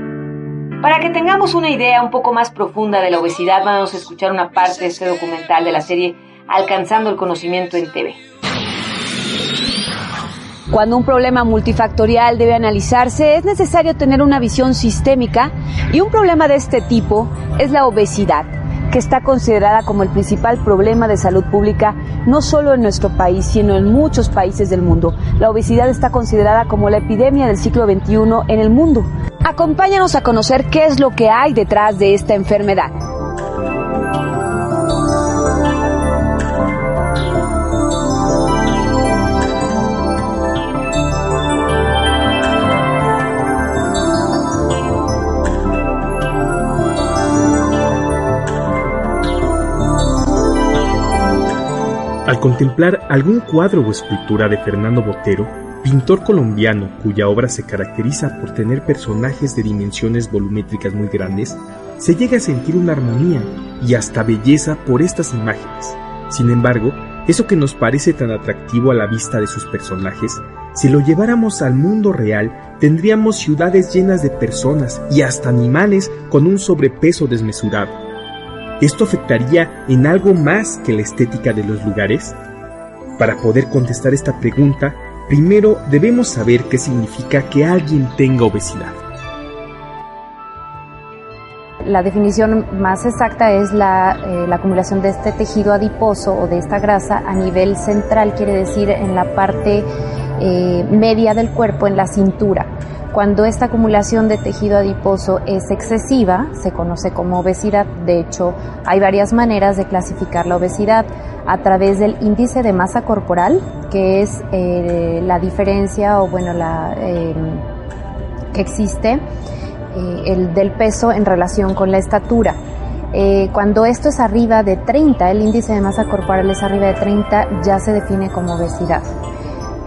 Para que tengamos una idea un poco más profunda de la obesidad, vamos a escuchar una parte de este documental de la serie Alcanzando el Conocimiento en TV. Cuando un problema multifactorial debe analizarse, es necesario tener una visión sistémica y un problema de este tipo es la obesidad que está considerada como el principal problema de salud pública no solo en nuestro país, sino en muchos países del mundo. La obesidad está considerada como la epidemia del siglo XXI en el mundo. Acompáñanos a conocer qué es lo que hay detrás de esta enfermedad. Al contemplar algún cuadro o escultura de Fernando Botero, pintor colombiano cuya obra se caracteriza por tener personajes de dimensiones volumétricas muy grandes, se llega a sentir una armonía y hasta belleza por estas imágenes. Sin embargo, eso que nos parece tan atractivo a la vista de sus personajes, si lo lleváramos al mundo real, tendríamos ciudades llenas de personas y hasta animales con un sobrepeso desmesurado. ¿Esto afectaría en algo más que la estética de los lugares? Para poder contestar esta pregunta, primero debemos saber qué significa que alguien tenga obesidad. La definición más exacta es la, eh, acumulación de este tejido adiposo o de esta grasa a nivel central, quiere decir en la parte eh, media del cuerpo, en la cintura. Cuando esta acumulación de tejido adiposo es excesiva, se conoce como obesidad. De hecho, hay varias maneras de clasificar la obesidad a través del índice de masa corporal, que es eh, la diferencia o bueno, la em, que existe eh, el del peso en relación con la estatura. Eh, cuando esto es arriba de 30, el índice de masa corporal es arriba de 30, ya se define como obesidad.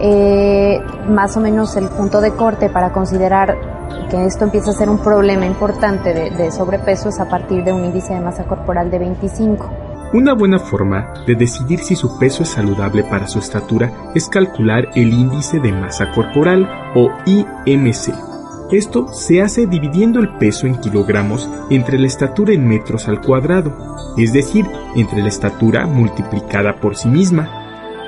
Eh, más o menos el punto de corte para considerar que esto empieza a ser un problema importante de, sobrepeso es a partir de un índice de masa corporal de 25. Una buena forma de decidir si su peso es saludable para su estatura es calcular el índice de masa corporal o IMC. Esto se hace dividiendo el peso en kilogramos entre la estatura en metros al cuadrado, es decir, entre la estatura multiplicada por sí misma.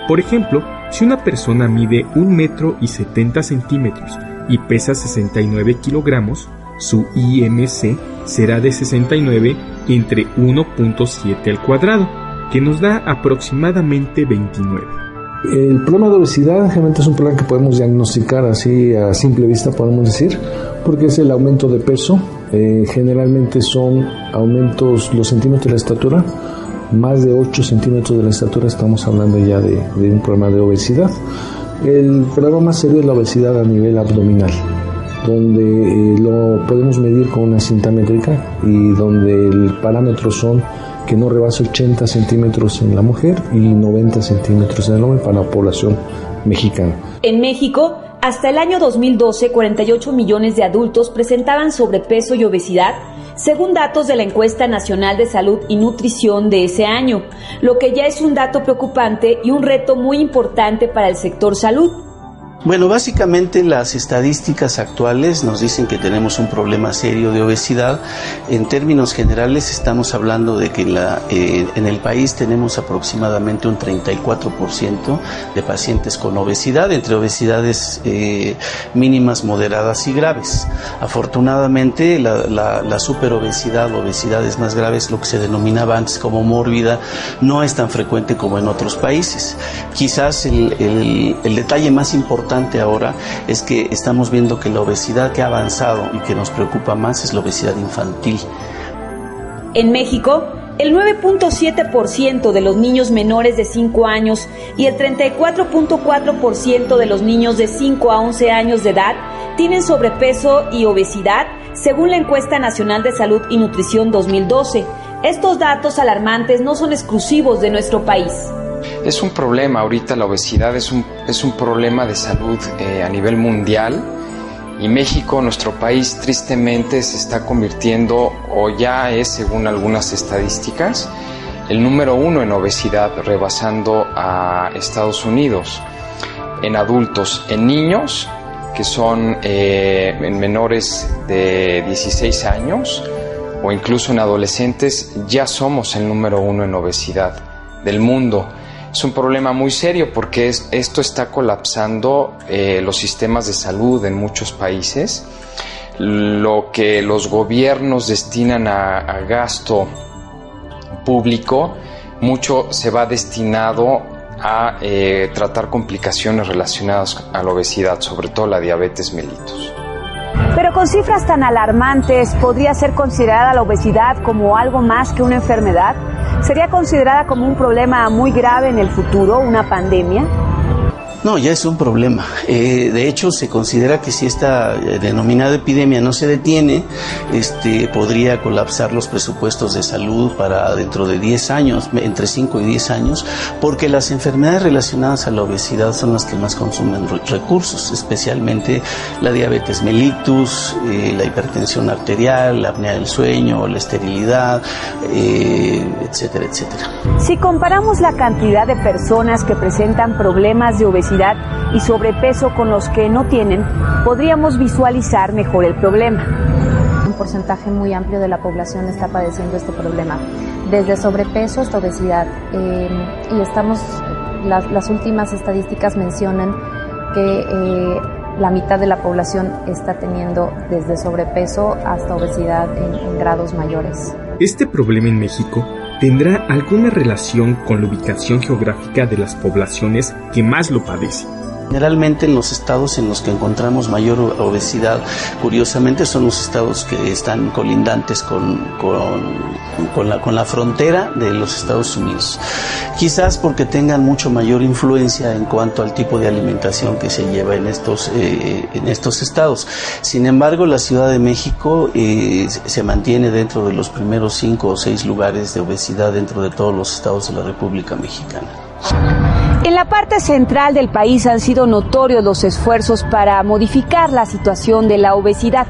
Por ejemplo, si una persona mide 1 metro y 70 centímetros y pesa 69 kilogramos, su IMC será de 69 entre 1.7 al cuadrado, que nos da aproximadamente 29. El problema de obesidad generalmente es un problema que podemos diagnosticar así a simple vista, podemos decir, porque es el aumento de peso. Eh, generalmente son aumentos los centímetros de la estatura más de 8 centímetros de la estatura, estamos hablando ya de, un problema de obesidad. El problema más serio es la obesidad a nivel abdominal, donde eh, lo podemos medir con una cinta métrica y donde el parámetro son que no rebasa 80 centímetros en la mujer y 90 centímetros en el hombre para la población mexicana. En México, hasta el año 2012, 48 millones de adultos presentaban sobrepeso y obesidad, según datos de la encuesta nacional de salud y nutrición de ese año, lo que ya es un dato preocupante y un reto muy importante para el sector salud. Bueno, básicamente las estadísticas actuales nos dicen que tenemos un problema serio de obesidad. En términos generales estamos hablando de que en, eh, el país tenemos aproximadamente un 34% de pacientes con obesidad, entre obesidades eh, mínimas, moderadas y graves. Afortunadamente la, la, la superobesidad, obesidades más graves, lo que se denominaba antes como mórbida, no es tan frecuente como en otros países. Quizás el detalle más importante ahora es que estamos viendo que la obesidad que ha avanzado y que nos preocupa más es la obesidad infantil. En México, el 9.7% de los niños menores de 5 años y el 34.4% de los niños de 5 a 11 años de edad tienen sobrepeso y obesidad, según la encuesta nacional de salud y nutrición 2012. Estos datos alarmantes no son exclusivos de nuestro país. Es un problema, ahorita la obesidad es un, es un problema de salud eh, a nivel mundial y México, nuestro país, tristemente se está convirtiendo, o ya es, según algunas estadísticas, el número uno en obesidad, rebasando a Estados Unidos. En adultos, en niños, que son eh, en menores de 16 años, o incluso en adolescentes, ya somos el número uno en obesidad del mundo. Es un problema muy serio porque esto está colapsando eh, los sistemas de salud en muchos países. Lo que los gobiernos destinan a, gasto público, mucho se va destinado a eh, tratar complicaciones relacionadas a la obesidad, sobre todo la diabetes mellitus. Pero con cifras tan alarmantes, ¿podría ser considerada la obesidad como algo más que una enfermedad? ¿Sería considerada como un problema muy grave en el futuro, una pandemia? No, ya es un problema. Eh, de hecho, se considera que si esta eh, denominada epidemia no se detiene, este, podría colapsar los presupuestos de salud para dentro de 10 años, entre 5 y 10 años, porque las enfermedades relacionadas a la obesidad son las que más consumen recursos, especialmente la diabetes mellitus, eh, la hipertensión arterial, la apnea del sueño, la esterilidad, etcétera, etcétera. Si comparamos la cantidad de personas que presentan problemas de obesidad, y sobrepeso con los que no tienen, podríamos visualizar mejor el problema. Un porcentaje muy amplio de la población está padeciendo este problema, desde sobrepeso hasta obesidad. Eh, y estamos, las, últimas estadísticas mencionan que eh, la mitad de la población está teniendo desde sobrepeso hasta obesidad en grados mayores. Este problema en México tendrá alguna relación con la ubicación geográfica de las poblaciones que más lo padecen. Generalmente en los estados en los que encontramos mayor obesidad, curiosamente son los estados que están colindantes con, con, la, con la frontera de los Estados Unidos. Quizás porque tengan mucho mayor influencia en cuanto al tipo de alimentación que se lleva en estos, eh, en estos estados. Sin embargo, la Ciudad de México eh, se mantiene dentro de los primeros cinco o seis lugares de obesidad dentro de todos los estados de la República Mexicana. En la parte central del país han sido notorios los esfuerzos para modificar la situación de la obesidad.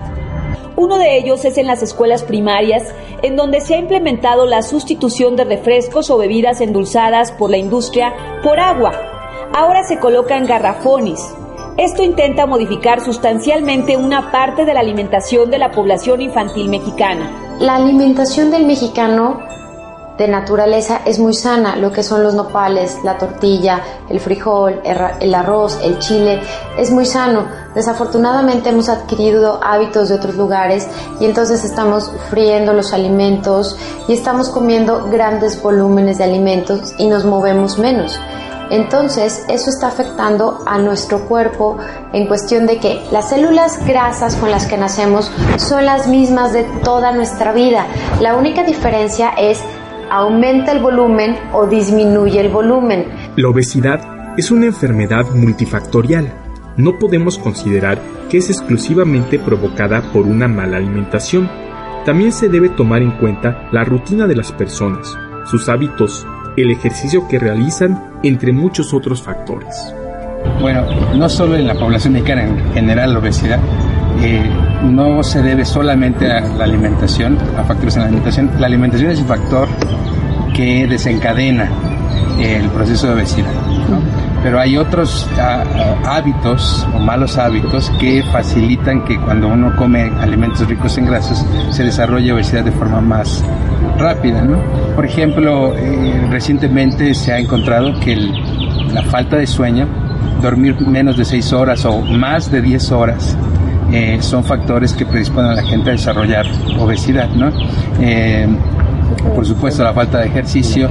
Uno de ellos es en las escuelas primarias, en donde se ha implementado la sustitución de refrescos o bebidas endulzadas por la industria por agua. Ahora se coloca en garrafones. Esto intenta modificar sustancialmente una parte de la alimentación de la población infantil mexicana. La alimentación del mexicano de naturaleza es muy sana, lo que son los nopales, la tortilla, el frijol, el arroz, el chile, es muy sano. Desafortunadamente hemos adquirido hábitos de otros lugares y entonces estamos friendo los alimentos y estamos comiendo grandes volúmenes de alimentos y nos movemos menos. Entonces, eso está afectando a nuestro cuerpo en cuestión de que las células grasas con las que nacemos son las mismas de toda nuestra vida. La única diferencia es aumenta el volumen o disminuye el volumen. La obesidad es una enfermedad multifactorial. No podemos considerar que es exclusivamente provocada por una mala alimentación. También se debe tomar en cuenta la rutina de las personas, sus hábitos, el ejercicio que realizan, entre muchos otros factores. Bueno, no solo en la población mexicana, en general la obesidad no se debe solamente a la alimentación, a factores en la alimentación. La alimentación es un factor que desencadena el proceso de obesidad. Pero hay otros hábitos o malos hábitos que facilitan que cuando uno come alimentos ricos en grasas se desarrolle obesidad de forma más rápida. Por ejemplo, eh, recientemente se ha encontrado que la falta de sueño, dormir menos de 6 horas o más de 10 horas, eh, son factores que predisponen a la gente a desarrollar obesidad. ¿no? Eh, por supuesto, la falta de ejercicio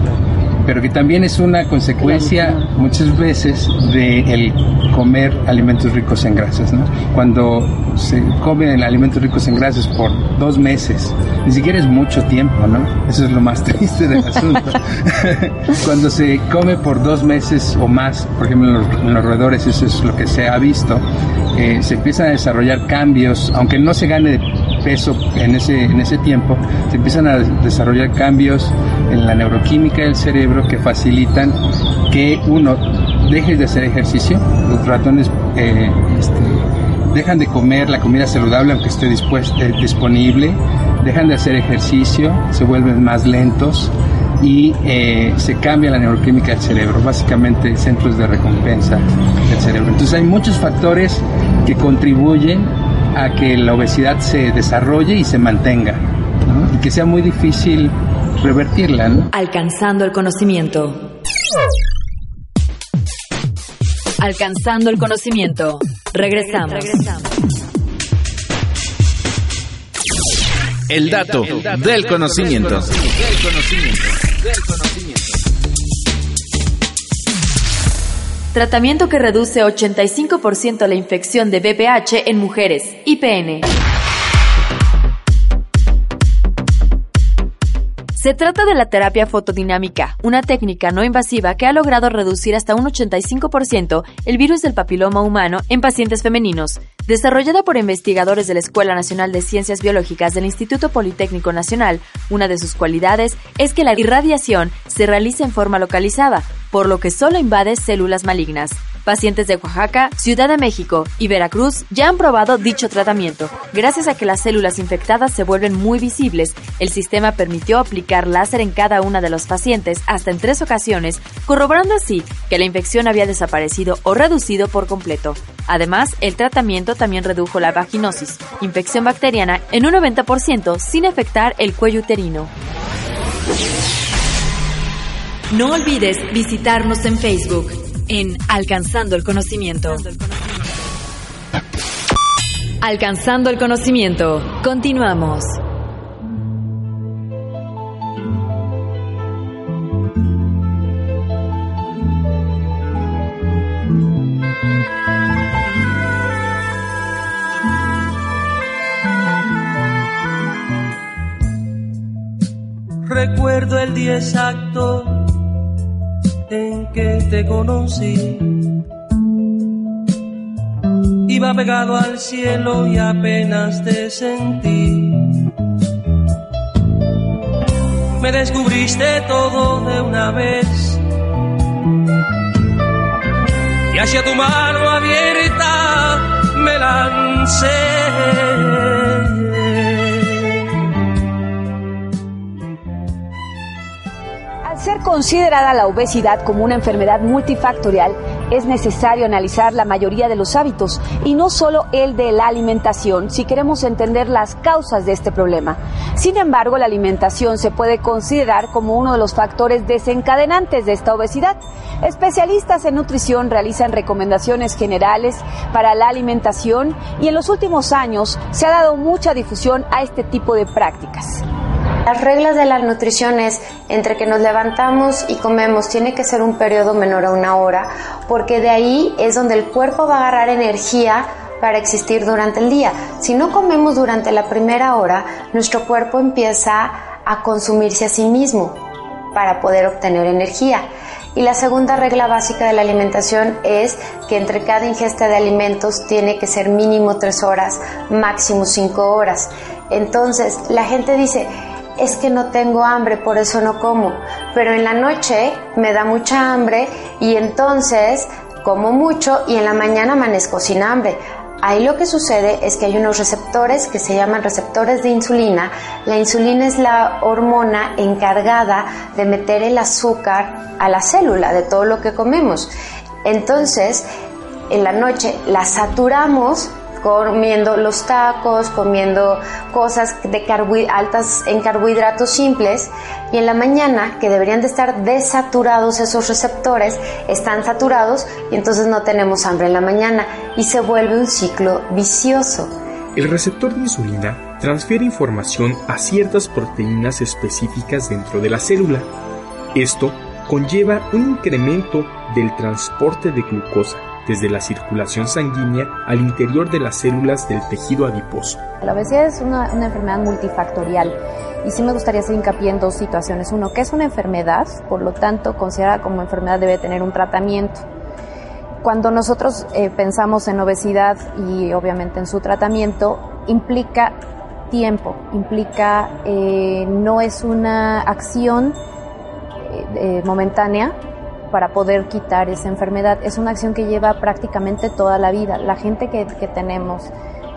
pero que también es una consecuencia muchas veces de el comer alimentos ricos en grasas. ¿no? Cuando se comen alimentos ricos en grasas por dos meses, ni siquiera es mucho tiempo, ¿no? Eso es lo más triste del asunto. Cuando se come por dos meses o más, por ejemplo en los, en los roedores eso es lo que se ha visto, eh, se empiezan a desarrollar cambios, aunque no se gane peso en ese, en ese tiempo, se empiezan a desarrollar cambios en la neuroquímica del cerebro que facilitan que uno deje de hacer ejercicio. Los ratones eh, este, dejan de comer la comida saludable aunque esté eh, disponible, dejan de hacer ejercicio, se vuelven más lentos y eh, se cambia la neuroquímica del cerebro, básicamente centros de recompensa del cerebro. Entonces hay muchos factores que contribuyen a que la obesidad se desarrolle y se mantenga y que sea muy difícil revertirla. ¿no? Alcanzando el conocimiento. Alcanzando el conocimiento. Regresamos. El dato, del conocimiento. Tratamiento que reduce 85% la infección de VPH en mujeres. IPN. Se trata de la terapia fotodinámica, una técnica no invasiva que ha logrado reducir hasta un 85% el virus del papiloma humano en pacientes femeninos. Desarrollada por investigadores de la Escuela Nacional de Ciencias Biológicas del Instituto Politécnico Nacional, una de sus cualidades es que la irradiación se realiza en forma localizada, por lo que solo invade células malignas. Pacientes de Oaxaca, Ciudad de México y Veracruz ya han probado dicho tratamiento. Gracias a que las células infectadas se vuelven muy visibles, el sistema permitió aplicar láser en cada una de los pacientes hasta en tres ocasiones, corroborando así que la infección había desaparecido o reducido por completo. Además, el tratamiento también redujo la vaginosis, infección bacteriana, en un 90% sin afectar el cuello uterino. No olvides visitarnos en Facebook en Alcanzando el Conocimiento. Alcanzando el Conocimiento. Continuamos. Recuerdo el día exacto en que te conocí. Iba pegado al cielo y apenas te sentí. Me descubriste todo de una vez. Y hacia tu mano abierta me lancé. Ser considerada la obesidad como una enfermedad multifactorial, es necesario analizar la mayoría de los hábitos y no solo el de la alimentación si queremos entender las causas de este problema. Sin embargo, la alimentación se puede considerar como uno de los factores desencadenantes de esta obesidad. Especialistas en nutrición realizan recomendaciones generales para la alimentación y en los últimos años se ha dado mucha difusión a este tipo de prácticas. Las reglas de la nutrición es entre que nos levantamos y comemos tiene que ser un periodo menor a una hora, porque de ahí es donde el cuerpo va a agarrar energía para existir durante el día. Si no comemos durante la primera hora, nuestro cuerpo empieza a consumirse a sí mismo para poder obtener energía. Y la segunda regla básica de la alimentación es que entre cada ingesta de alimentos tiene que ser mínimo tres horas, máximo cinco horas. Entonces, la gente dice, es que no tengo hambre, por eso no como. Pero en la noche me da mucha hambre y entonces como mucho y en la mañana amanezco sin hambre. Ahí lo que sucede es que hay unos receptores que se llaman receptores de insulina. La insulina es la hormona encargada de meter el azúcar a la célula de todo lo que comemos. Entonces, en la noche la saturamos comiendo los tacos, comiendo cosas de altas en carbohidratos simples y en la mañana que deberían de estar desaturados esos receptores, están saturados y entonces no tenemos hambre en la mañana y se vuelve un ciclo vicioso. El receptor de insulina transfiere información a ciertas proteínas específicas dentro de la célula. Esto conlleva un incremento del transporte de glucosa desde la circulación sanguínea al interior de las células del tejido adiposo. La obesidad es una, enfermedad multifactorial y sí me gustaría hacer hincapié en dos situaciones. Uno, que es una enfermedad, por lo tanto, considerada como enfermedad debe tener un tratamiento. Cuando nosotros eh, pensamos en obesidad y obviamente en su tratamiento, implica tiempo, implica, eh, no es una acción eh, momentánea, para poder quitar esa enfermedad. Es una acción que lleva prácticamente toda la vida. La gente que, tenemos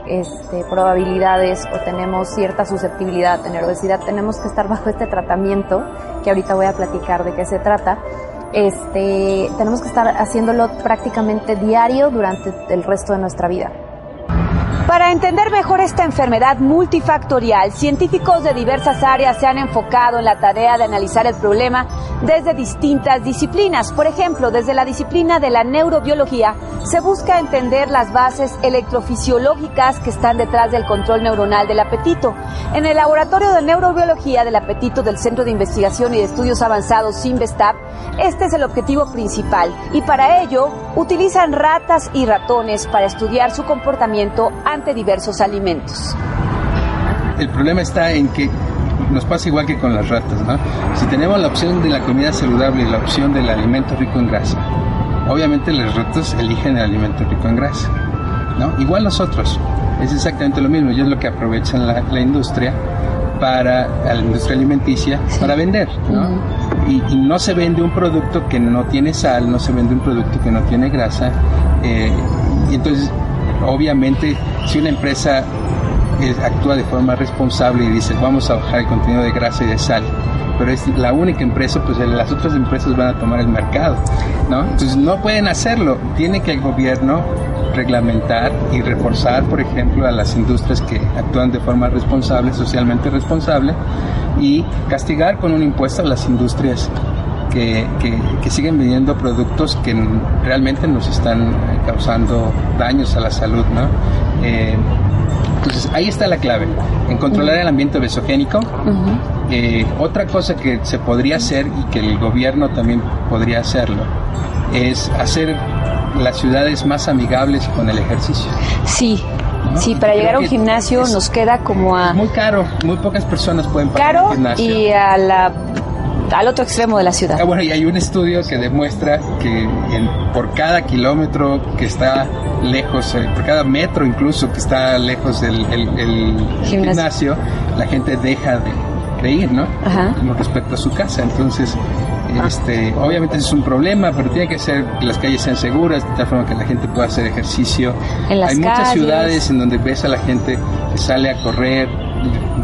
este, probabilidades o tenemos cierta susceptibilidad a tener obesidad, tenemos que estar bajo este tratamiento, que ahorita voy a platicar de qué se trata. Este, tenemos que estar haciéndolo prácticamente diario durante el resto de nuestra vida. Para entender mejor esta enfermedad multifactorial, científicos de diversas áreas se han enfocado en la tarea de analizar el problema desde distintas disciplinas. Por ejemplo, desde la disciplina de la neurobiología se busca entender las bases electrofisiológicas que están detrás del control neuronal del apetito. En el Laboratorio de Neurobiología del Apetito del Centro de Investigación y de Estudios Avanzados SIMBESTAP, este es el objetivo principal y para ello utilizan ratas y ratones para estudiar su comportamiento ante diversos alimentos. El problema está en que nos pasa igual que con las ratas, ¿no? Si tenemos la opción de la comida saludable y la opción del alimento rico en grasa, obviamente las ratas eligen el alimento rico en grasa, ¿no? Igual nosotros, es exactamente lo mismo, y es lo que aprovechan la, la industria para la industria alimenticia para vender, ¿no? y, no se vende un producto que no tiene sal, no se vende un producto que no tiene grasa, eh, y entonces obviamente si una empresa eh, actúa de forma responsable y dice vamos a bajar el contenido de grasa y de sal, pero es la única empresa, pues las otras empresas van a tomar el mercado, ¿no? Entonces no pueden hacerlo, tiene que el gobierno reglamentar y reforzar, por ejemplo, a las industrias que actúan de forma responsable, socialmente responsable, y castigar con un impuesto a las industrias que, que, siguen vendiendo productos que realmente nos están causando daños a la salud, ¿no? Eh, entonces ahí está la clave, en controlar el ambiente obesogénico. Eh, otra cosa que se podría hacer y que el gobierno también podría hacerlo es hacer las ciudades más amigables con el ejercicio. Sí, Sí, para llegar a un gimnasio nos queda como a... Muy caro, muy pocas personas pueden pagar caro gimnasio. y a la al otro extremo de la ciudad. Ah, bueno, y hay un estudio que demuestra que por cada kilómetro que está lejos, eh, por cada metro incluso que está lejos del gimnasio. la gente deja de, ir, ¿no? Ajá. Con respecto a su casa. Entonces, este, obviamente es un problema, pero tiene que ser que las calles sean seguras, de tal forma que la gente pueda hacer ejercicio. Hay muchas ciudades en donde ves a la gente que sale a correr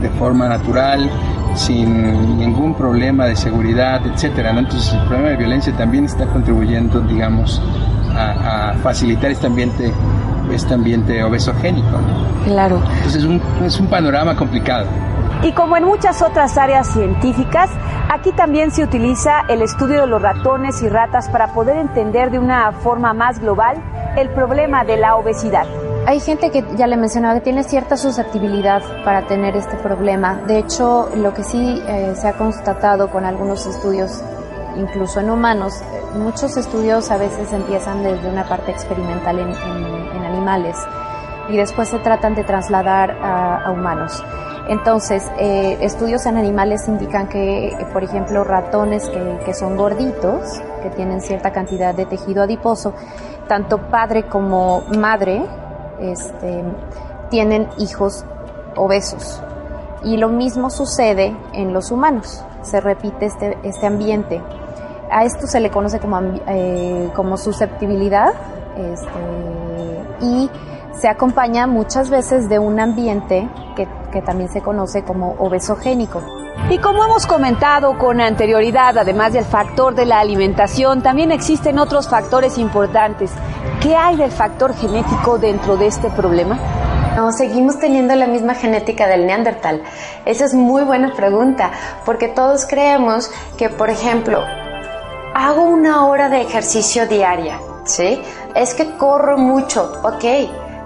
de forma natural, sin ningún problema de seguridad, etcétera. Entonces el problema de violencia también está contribuyendo, digamos, a, facilitar este ambiente, este ambiente obesogénico. Claro. Entonces es un, es un panorama complicado. Y como en muchas otras áreas científicas, aquí también se utiliza el estudio de los ratones y ratas para poder entender de una forma más global el problema de la obesidad. Hay gente que ya le mencionaba que tiene cierta susceptibilidad para tener este problema. De hecho, lo que sí eh, se ha constatado con algunos estudios, incluso en humanos, eh, muchos estudios a veces empiezan desde una parte experimental en, animales y después se tratan de trasladar a humanos. Entonces, eh, estudios en animales indican que, por ejemplo, ratones que, son gorditos, que tienen cierta cantidad de tejido adiposo, tanto padre como madre este, tienen hijos obesos. Y lo mismo sucede en los humanos, se repite este, este ambiente. A esto se le conoce como, eh, como susceptibilidad este, y se acompaña muchas veces de un ambiente que, también se conoce como obesogénico. Y como hemos comentado con anterioridad, además del factor de la alimentación, también existen otros factores importantes. ¿Qué hay del factor genético dentro de este problema? No, seguimos teniendo la misma genética del neandertal. Esa es muy buena pregunta, porque todos creemos que, por ejemplo, hago una hora de ejercicio diaria, ¿sí? Es que corro mucho, ok,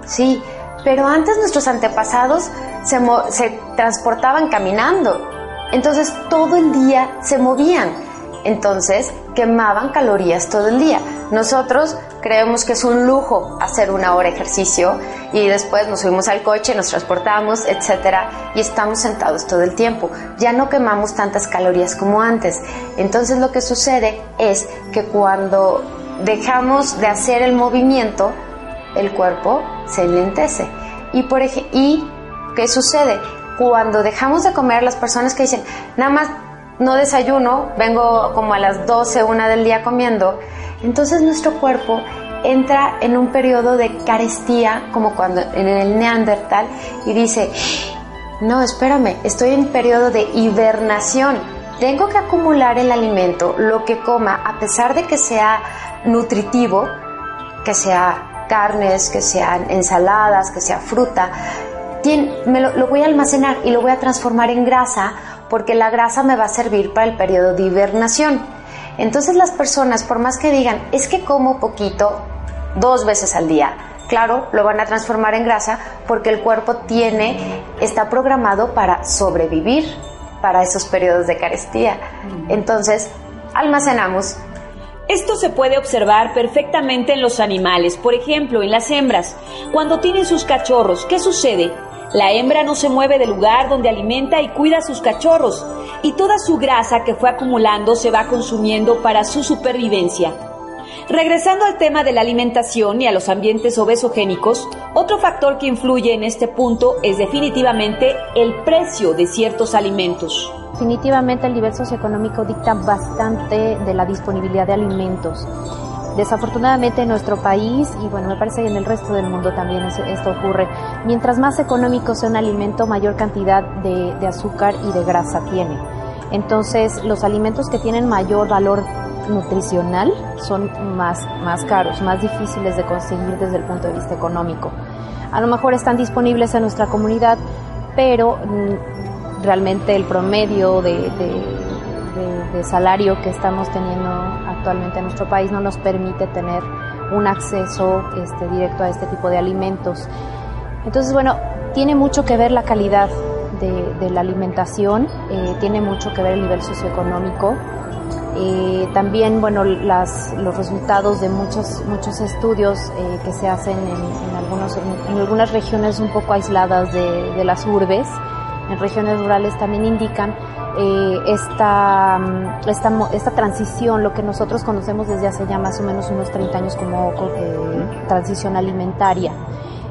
Sí, pero antes nuestros antepasados se, transportaban caminando. Entonces todo el día se movían. entonces quemaban calorías todo el día. Nosotros creemos que es un lujo hacer una hora ejercicio y después nos subimos al coche, nos transportamos, etcétera, y estamos sentados todo el tiempo. Ya no quemamos tantas calorías como antes. Entonces lo que sucede es que cuando dejamos de hacer el movimiento, el cuerpo se enlentece. Y, por ¿Y qué sucede? Cuando dejamos de comer, las personas que dicen, nada más no desayuno, vengo como a las 12, una del día comiendo, entonces nuestro cuerpo entra en un periodo de carestía, como cuando en el neandertal, y dice, no, espérame, estoy en periodo de hibernación, tengo que acumular el alimento, lo que coma, a pesar de que sea nutritivo, que sea carnes, que sean ensaladas, que sea fruta, me lo, lo voy a almacenar y lo voy a transformar en grasa porque la grasa me va a servir para el periodo de hibernación. Entonces las personas, por más que digan, es que como poquito, dos veces al día, claro, lo van a transformar en grasa porque el cuerpo tiene, está programado para sobrevivir para esos periodos de carestía. Entonces, almacenamos. Esto se puede observar perfectamente en los animales, por ejemplo, en las hembras. Cuando tienen sus cachorros, ¿qué sucede? La hembra no se mueve del lugar donde alimenta y cuida a sus cachorros, y toda su grasa que fue acumulando se va consumiendo para su supervivencia. Regresando al tema de la alimentación y a los ambientes obesogénicos, otro factor que influye en este punto es definitivamente el precio de ciertos alimentos. Definitivamente el nivel socioeconómico dicta bastante de la disponibilidad de alimentos. Desafortunadamente en nuestro país, y bueno, me parece que en el resto del mundo también esto ocurre, mientras más económico sea un alimento, mayor cantidad de, azúcar y de grasa tiene. Entonces, los alimentos que tienen mayor valor nutricional son más, más caros, más difíciles de conseguir desde el punto de vista económico. A lo mejor están disponibles en nuestra comunidad, pero mm, realmente el promedio de, salario que estamos teniendo actualmente en nuestro país no nos permite tener un acceso este, directo a este tipo de alimentos. Entonces, bueno, tiene mucho que ver la calidad de, la alimentación, eh, tiene mucho que ver el nivel socioeconómico, eh, también, bueno, los resultados de muchos, muchos estudios eh, que se hacen en, algunos, en algunas regiones un poco aisladas de, de, las urbes, en regiones rurales también indican eh, esta, mm, esta, esta, transición, lo que nosotros conocemos desde hace ya más o menos unos 30 años como transición alimentaria.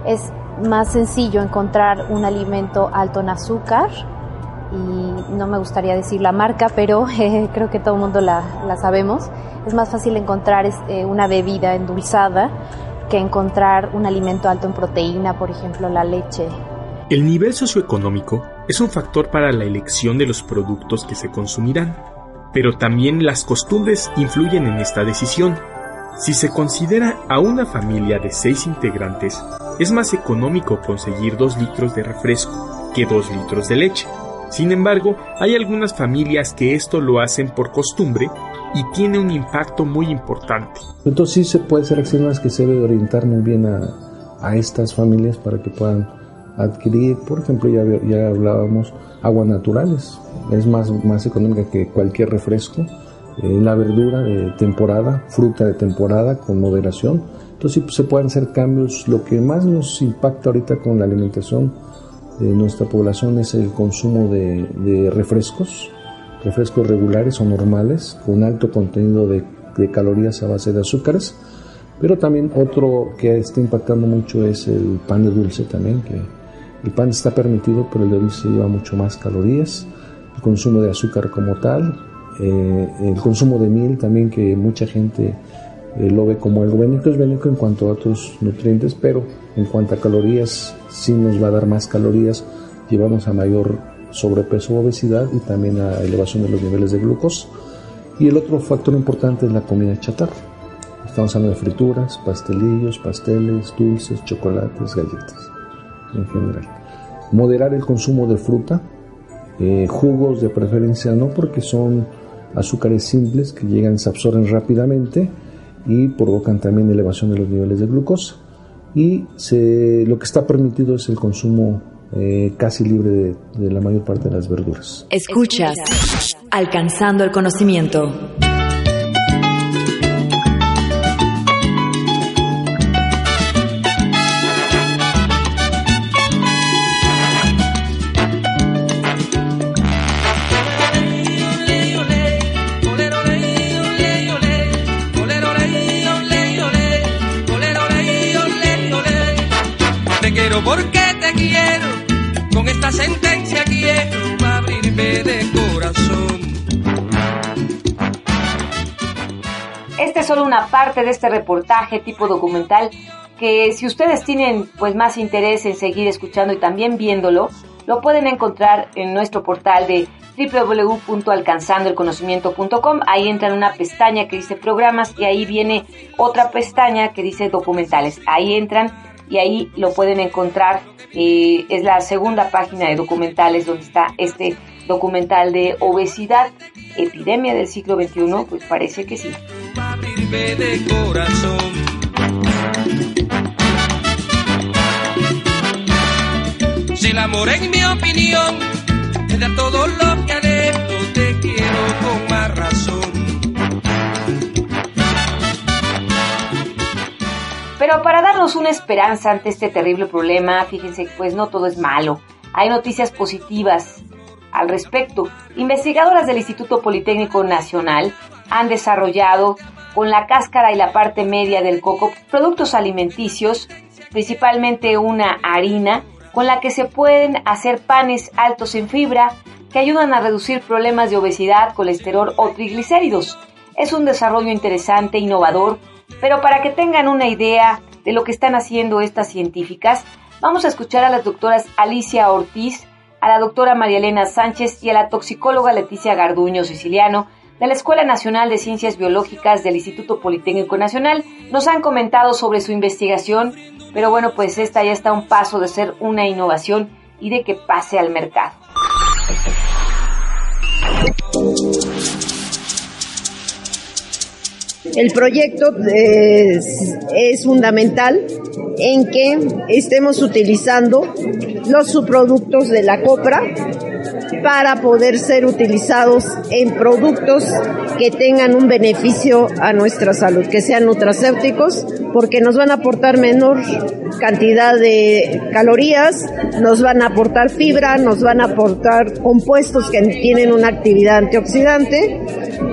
Es más sencillo encontrar un alimento alto en azúcar, y no me gustaría decir la marca, pero creo que todo el mundo la, sabemos. Es más fácil encontrar eh, una bebida endulzada que encontrar un alimento alto en proteína, por ejemplo la leche. El nivel socioeconómico es un factor para la elección de los productos que se consumirán, pero también las costumbres influyen en esta decisión. Si se considera a una familia de seis integrantes, es más económico conseguir dos litros de refresco que dos litros de leche. Sin embargo, hay algunas familias que esto lo hacen por costumbre y tiene un impacto muy importante. Entonces sí se puede ser acciones que se debe orientar muy bien a, a, estas familias para que puedan adquirir, por ejemplo, ya, hablábamos, aguas naturales, es más, más económica que cualquier refresco, eh, la verdura de temporada, fruta de temporada con moderación, entonces sí se pueden hacer cambios, lo que más nos impacta ahorita con la alimentación de nuestra población es el consumo de, refrescos, refrescos regulares o normales, con alto contenido de, calorías a base de azúcares, pero también otro que está impactando mucho es el pan de dulce también, que el pan está permitido, pero el de dulce lleva mucho más calorías, el consumo de azúcar como tal, eh, el consumo de miel también que mucha gente eh, lo ve como algo bénico, es bénico en cuanto a otros nutrientes, pero en cuanto a calorías sí nos va a dar más calorías, llevamos a mayor sobrepeso o obesidad y también a elevación de los niveles de glucosa. Y el otro factor importante es la comida chatarra. Estamos hablando de frituras, pastelillos, pasteles, dulces, chocolates, galletas en general. Moderar el consumo de fruta, eh, jugos de preferencia no porque son azúcares simples que llegan, se absorben rápidamente y provocan también elevación de los niveles de glucosa y se, lo que está permitido es el consumo eh, casi libre de, de la mayor parte de las verduras. Escuchas, alcanzando el conocimiento. Es solo una parte de este reportaje tipo documental que si ustedes tienen pues más interés en seguir escuchando y también viéndolo, lo pueden encontrar en nuestro portal de www.alcanzandoelconocimiento.com. Ahí entran una pestaña que dice programas y ahí viene otra pestaña que dice documentales. Ahí entran y ahí lo pueden encontrar. Eh, es la segunda página de documentales donde está este documental de obesidad, epidemia del siglo XXI, pues parece que sí. Si el amor en mi opinión te da todo lo que anhelo, te quiero con más razón. Pero para darnos una esperanza ante este terrible problema, fíjense, pues no todo es malo. Hay noticias positivas al respecto. Investigadoras del Instituto Politécnico Nacional han desarrollado con la cáscara y la parte media del coco productos alimenticios, principalmente una harina con la que se pueden hacer panes altos en fibra que ayudan a reducir problemas de obesidad, colesterol o triglicéridos. Es un desarrollo interesante, innovador, pero para que tengan una idea de lo que están haciendo estas científicas, vamos a escuchar a las doctoras Alicia Ortiz, a la doctora María Elena Sánchez y a la toxicóloga Leticia Garduño Siciliano de la Escuela Nacional de Ciencias Biológicas del Instituto Politécnico Nacional. Nos han comentado sobre su investigación pero bueno, pues esta ya está a un paso de ser una innovación y de que pase al mercado. El proyecto es, fundamental en que estemos utilizando los subproductos de la copra para poder ser utilizados en productos que tengan un beneficio a nuestra salud, que sean nutracéuticos, porque nos van a aportar menor cantidad de calorías, nos van a aportar fibra, nos van a aportar compuestos que tienen una actividad antioxidante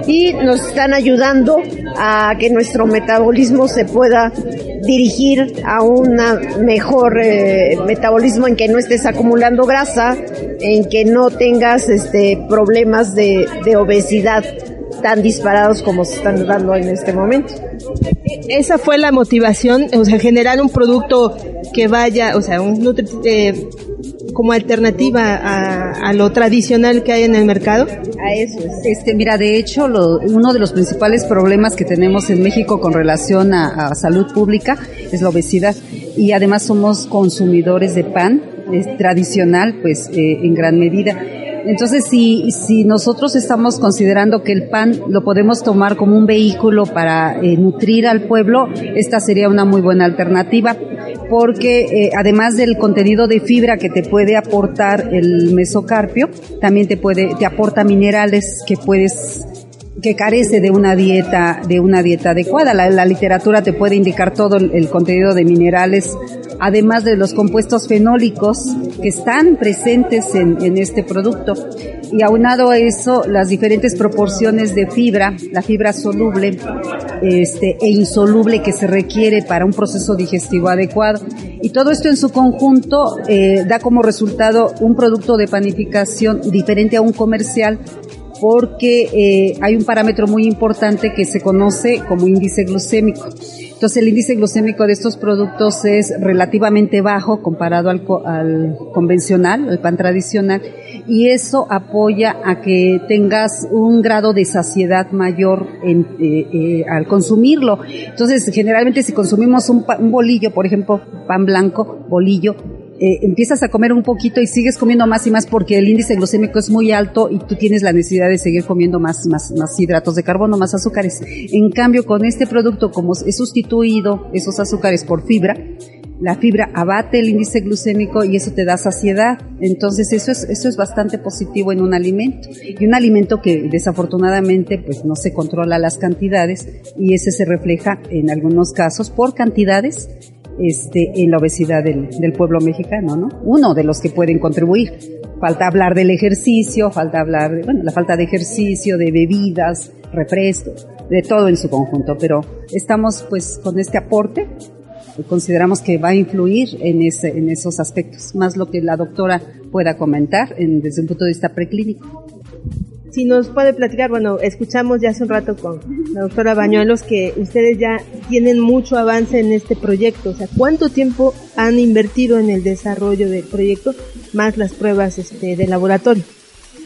y nos están ayudando a que nuestro metabolismo se pueda dirigir a un mejor eh, metabolismo en que no estés acumulando grasa, en que no tengas este problemas de, de obesidad tan disparados como se están dando en este momento. Esa fue la motivación, o sea, generar un producto que vaya, o sea, un, eh, como alternativa a, lo tradicional que hay en el mercado? A eso Este, mira, de hecho, uno de los principales problemas que tenemos en México con relación a, salud pública es la obesidad. Y además somos consumidores de pan tradicional, pues, eh, en gran medida. Entonces, si, si nosotros estamos considerando que el pan lo podemos tomar como un vehículo para eh, nutrir al pueblo, esta sería una muy buena alternativa, porque eh, además del contenido de fibra que te puede aportar el mesocarpio, también te puede, te aporta minerales que puedes que carece de una dieta de una dieta adecuada. La, literatura te puede indicar todo el, contenido de minerales, además de los compuestos fenólicos que están presentes en, este producto. Y aunado a eso, las diferentes proporciones de fibra, la fibra soluble este, e insoluble que se requiere para un proceso digestivo adecuado. Y todo esto en su conjunto eh, da como resultado un producto de panificación diferente a un comercial porque eh, hay un parámetro muy importante que se conoce como índice glucémico. Entonces el índice glucémico de estos productos es relativamente bajo comparado al, convencional, al pan tradicional, y eso apoya a que tengas un grado de saciedad mayor en, eh, eh, al consumirlo. Entonces generalmente si consumimos un, un bolillo, por ejemplo, pan blanco, bolillo, eh, empiezas a comer un poquito y sigues comiendo más y más porque el índice glucémico es muy alto y tú tienes la necesidad de seguir comiendo más, más, hidratos de carbono, más azúcares. En cambio, con este producto, como es sustituido esos azúcares por fibra, la fibra abate el índice glucémico y eso te da saciedad. Entonces eso es, eso es bastante positivo en un alimento. Y un alimento que desafortunadamente pues no se controla las cantidades y ese se refleja en algunos casos por cantidades este, en la obesidad del, pueblo mexicano, ¿no? Uno de los que pueden contribuir. Falta hablar del ejercicio, falta hablar de, bueno, la falta de ejercicio, de bebidas, refrescos, de todo en su conjunto, pero estamos pues con este aporte consideramos que va a influir en esos aspectos, más lo que la doctora pueda comentar en, desde un punto de vista preclínico. Si nos puede platicar, bueno, escuchamos ya hace un rato con la doctora Bañuelos que ustedes ya tienen mucho avance en este proyecto. O sea, ¿cuánto tiempo han invertido en el desarrollo del proyecto más las pruebas este, de laboratorio?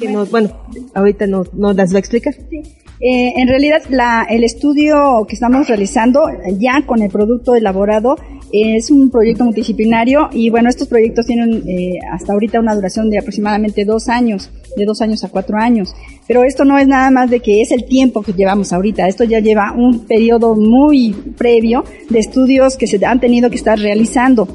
Que nos, bueno, ahorita nos, nos las va a explicar. Sí. Eh, en realidad, la, el estudio que estamos realizando ya con el producto elaborado es un proyecto multidisciplinario y bueno, estos proyectos tienen eh, hasta ahorita una duración de aproximadamente dos años, de dos años a cuatro años. Pero esto no es nada más de que es el tiempo que llevamos ahorita, esto ya lleva un periodo muy previo de estudios que se han tenido que estar realizando.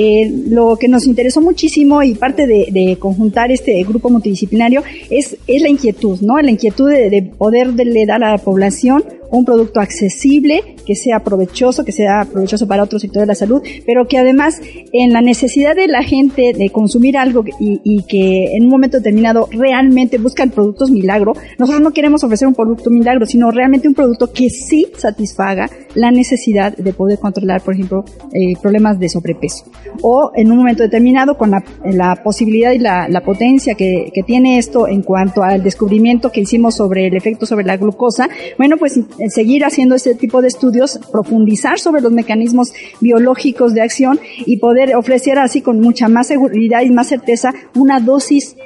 Eh, lo que nos interesó muchísimo y parte de, conjuntar este grupo multidisciplinario es, es la inquietud, ¿no? La inquietud de, de poderle dar a la población un producto accesible, que sea provechoso, que sea provechoso para otro sector de la salud, pero que además en la necesidad de la gente de consumir algo y, y que en un momento determinado realmente buscan productos milagro, nosotros no queremos ofrecer un producto milagro, sino realmente un producto que sí satisfaga la necesidad de poder controlar, por ejemplo, eh, problemas de sobrepeso. O en un momento determinado, con la, posibilidad y la, potencia que, tiene esto en cuanto al descubrimiento que hicimos sobre el efecto sobre la glucosa, bueno, pues seguir haciendo este tipo de estudios, profundizar sobre los mecanismos biológicos de acción y poder ofrecer así con mucha más seguridad y más certeza una dosis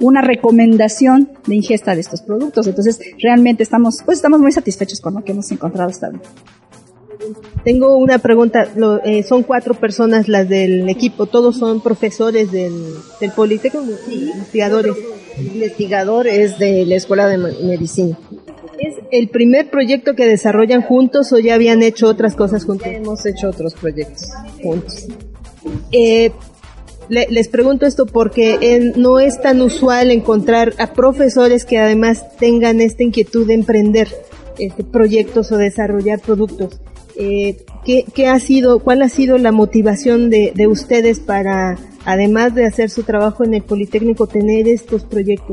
una recomendación de ingesta de estos productos. Entonces, realmente estamos, pues estamos muy satisfechos con lo que hemos encontrado hasta ahora. Tengo una pregunta. Lo, eh, son cuatro personas las del equipo. ¿Todos son profesores del, del Politécnico? Sí. Investigadores. Investigador es de la Escuela de Medicina. ¿Es el primer proyecto que desarrollan juntos o ya habían hecho otras cosas juntos? Ya hemos hecho otros proyectos juntos. Eh, le, les pregunto esto porque no es tan usual encontrar a profesores que además tengan esta inquietud de emprender este, proyectos o desarrollar productos. Eh, ¿qué, ¿qué, ha sido, cuál ha sido la motivación de ustedes para, además de hacer su trabajo en el Politécnico, tener estos proyectos?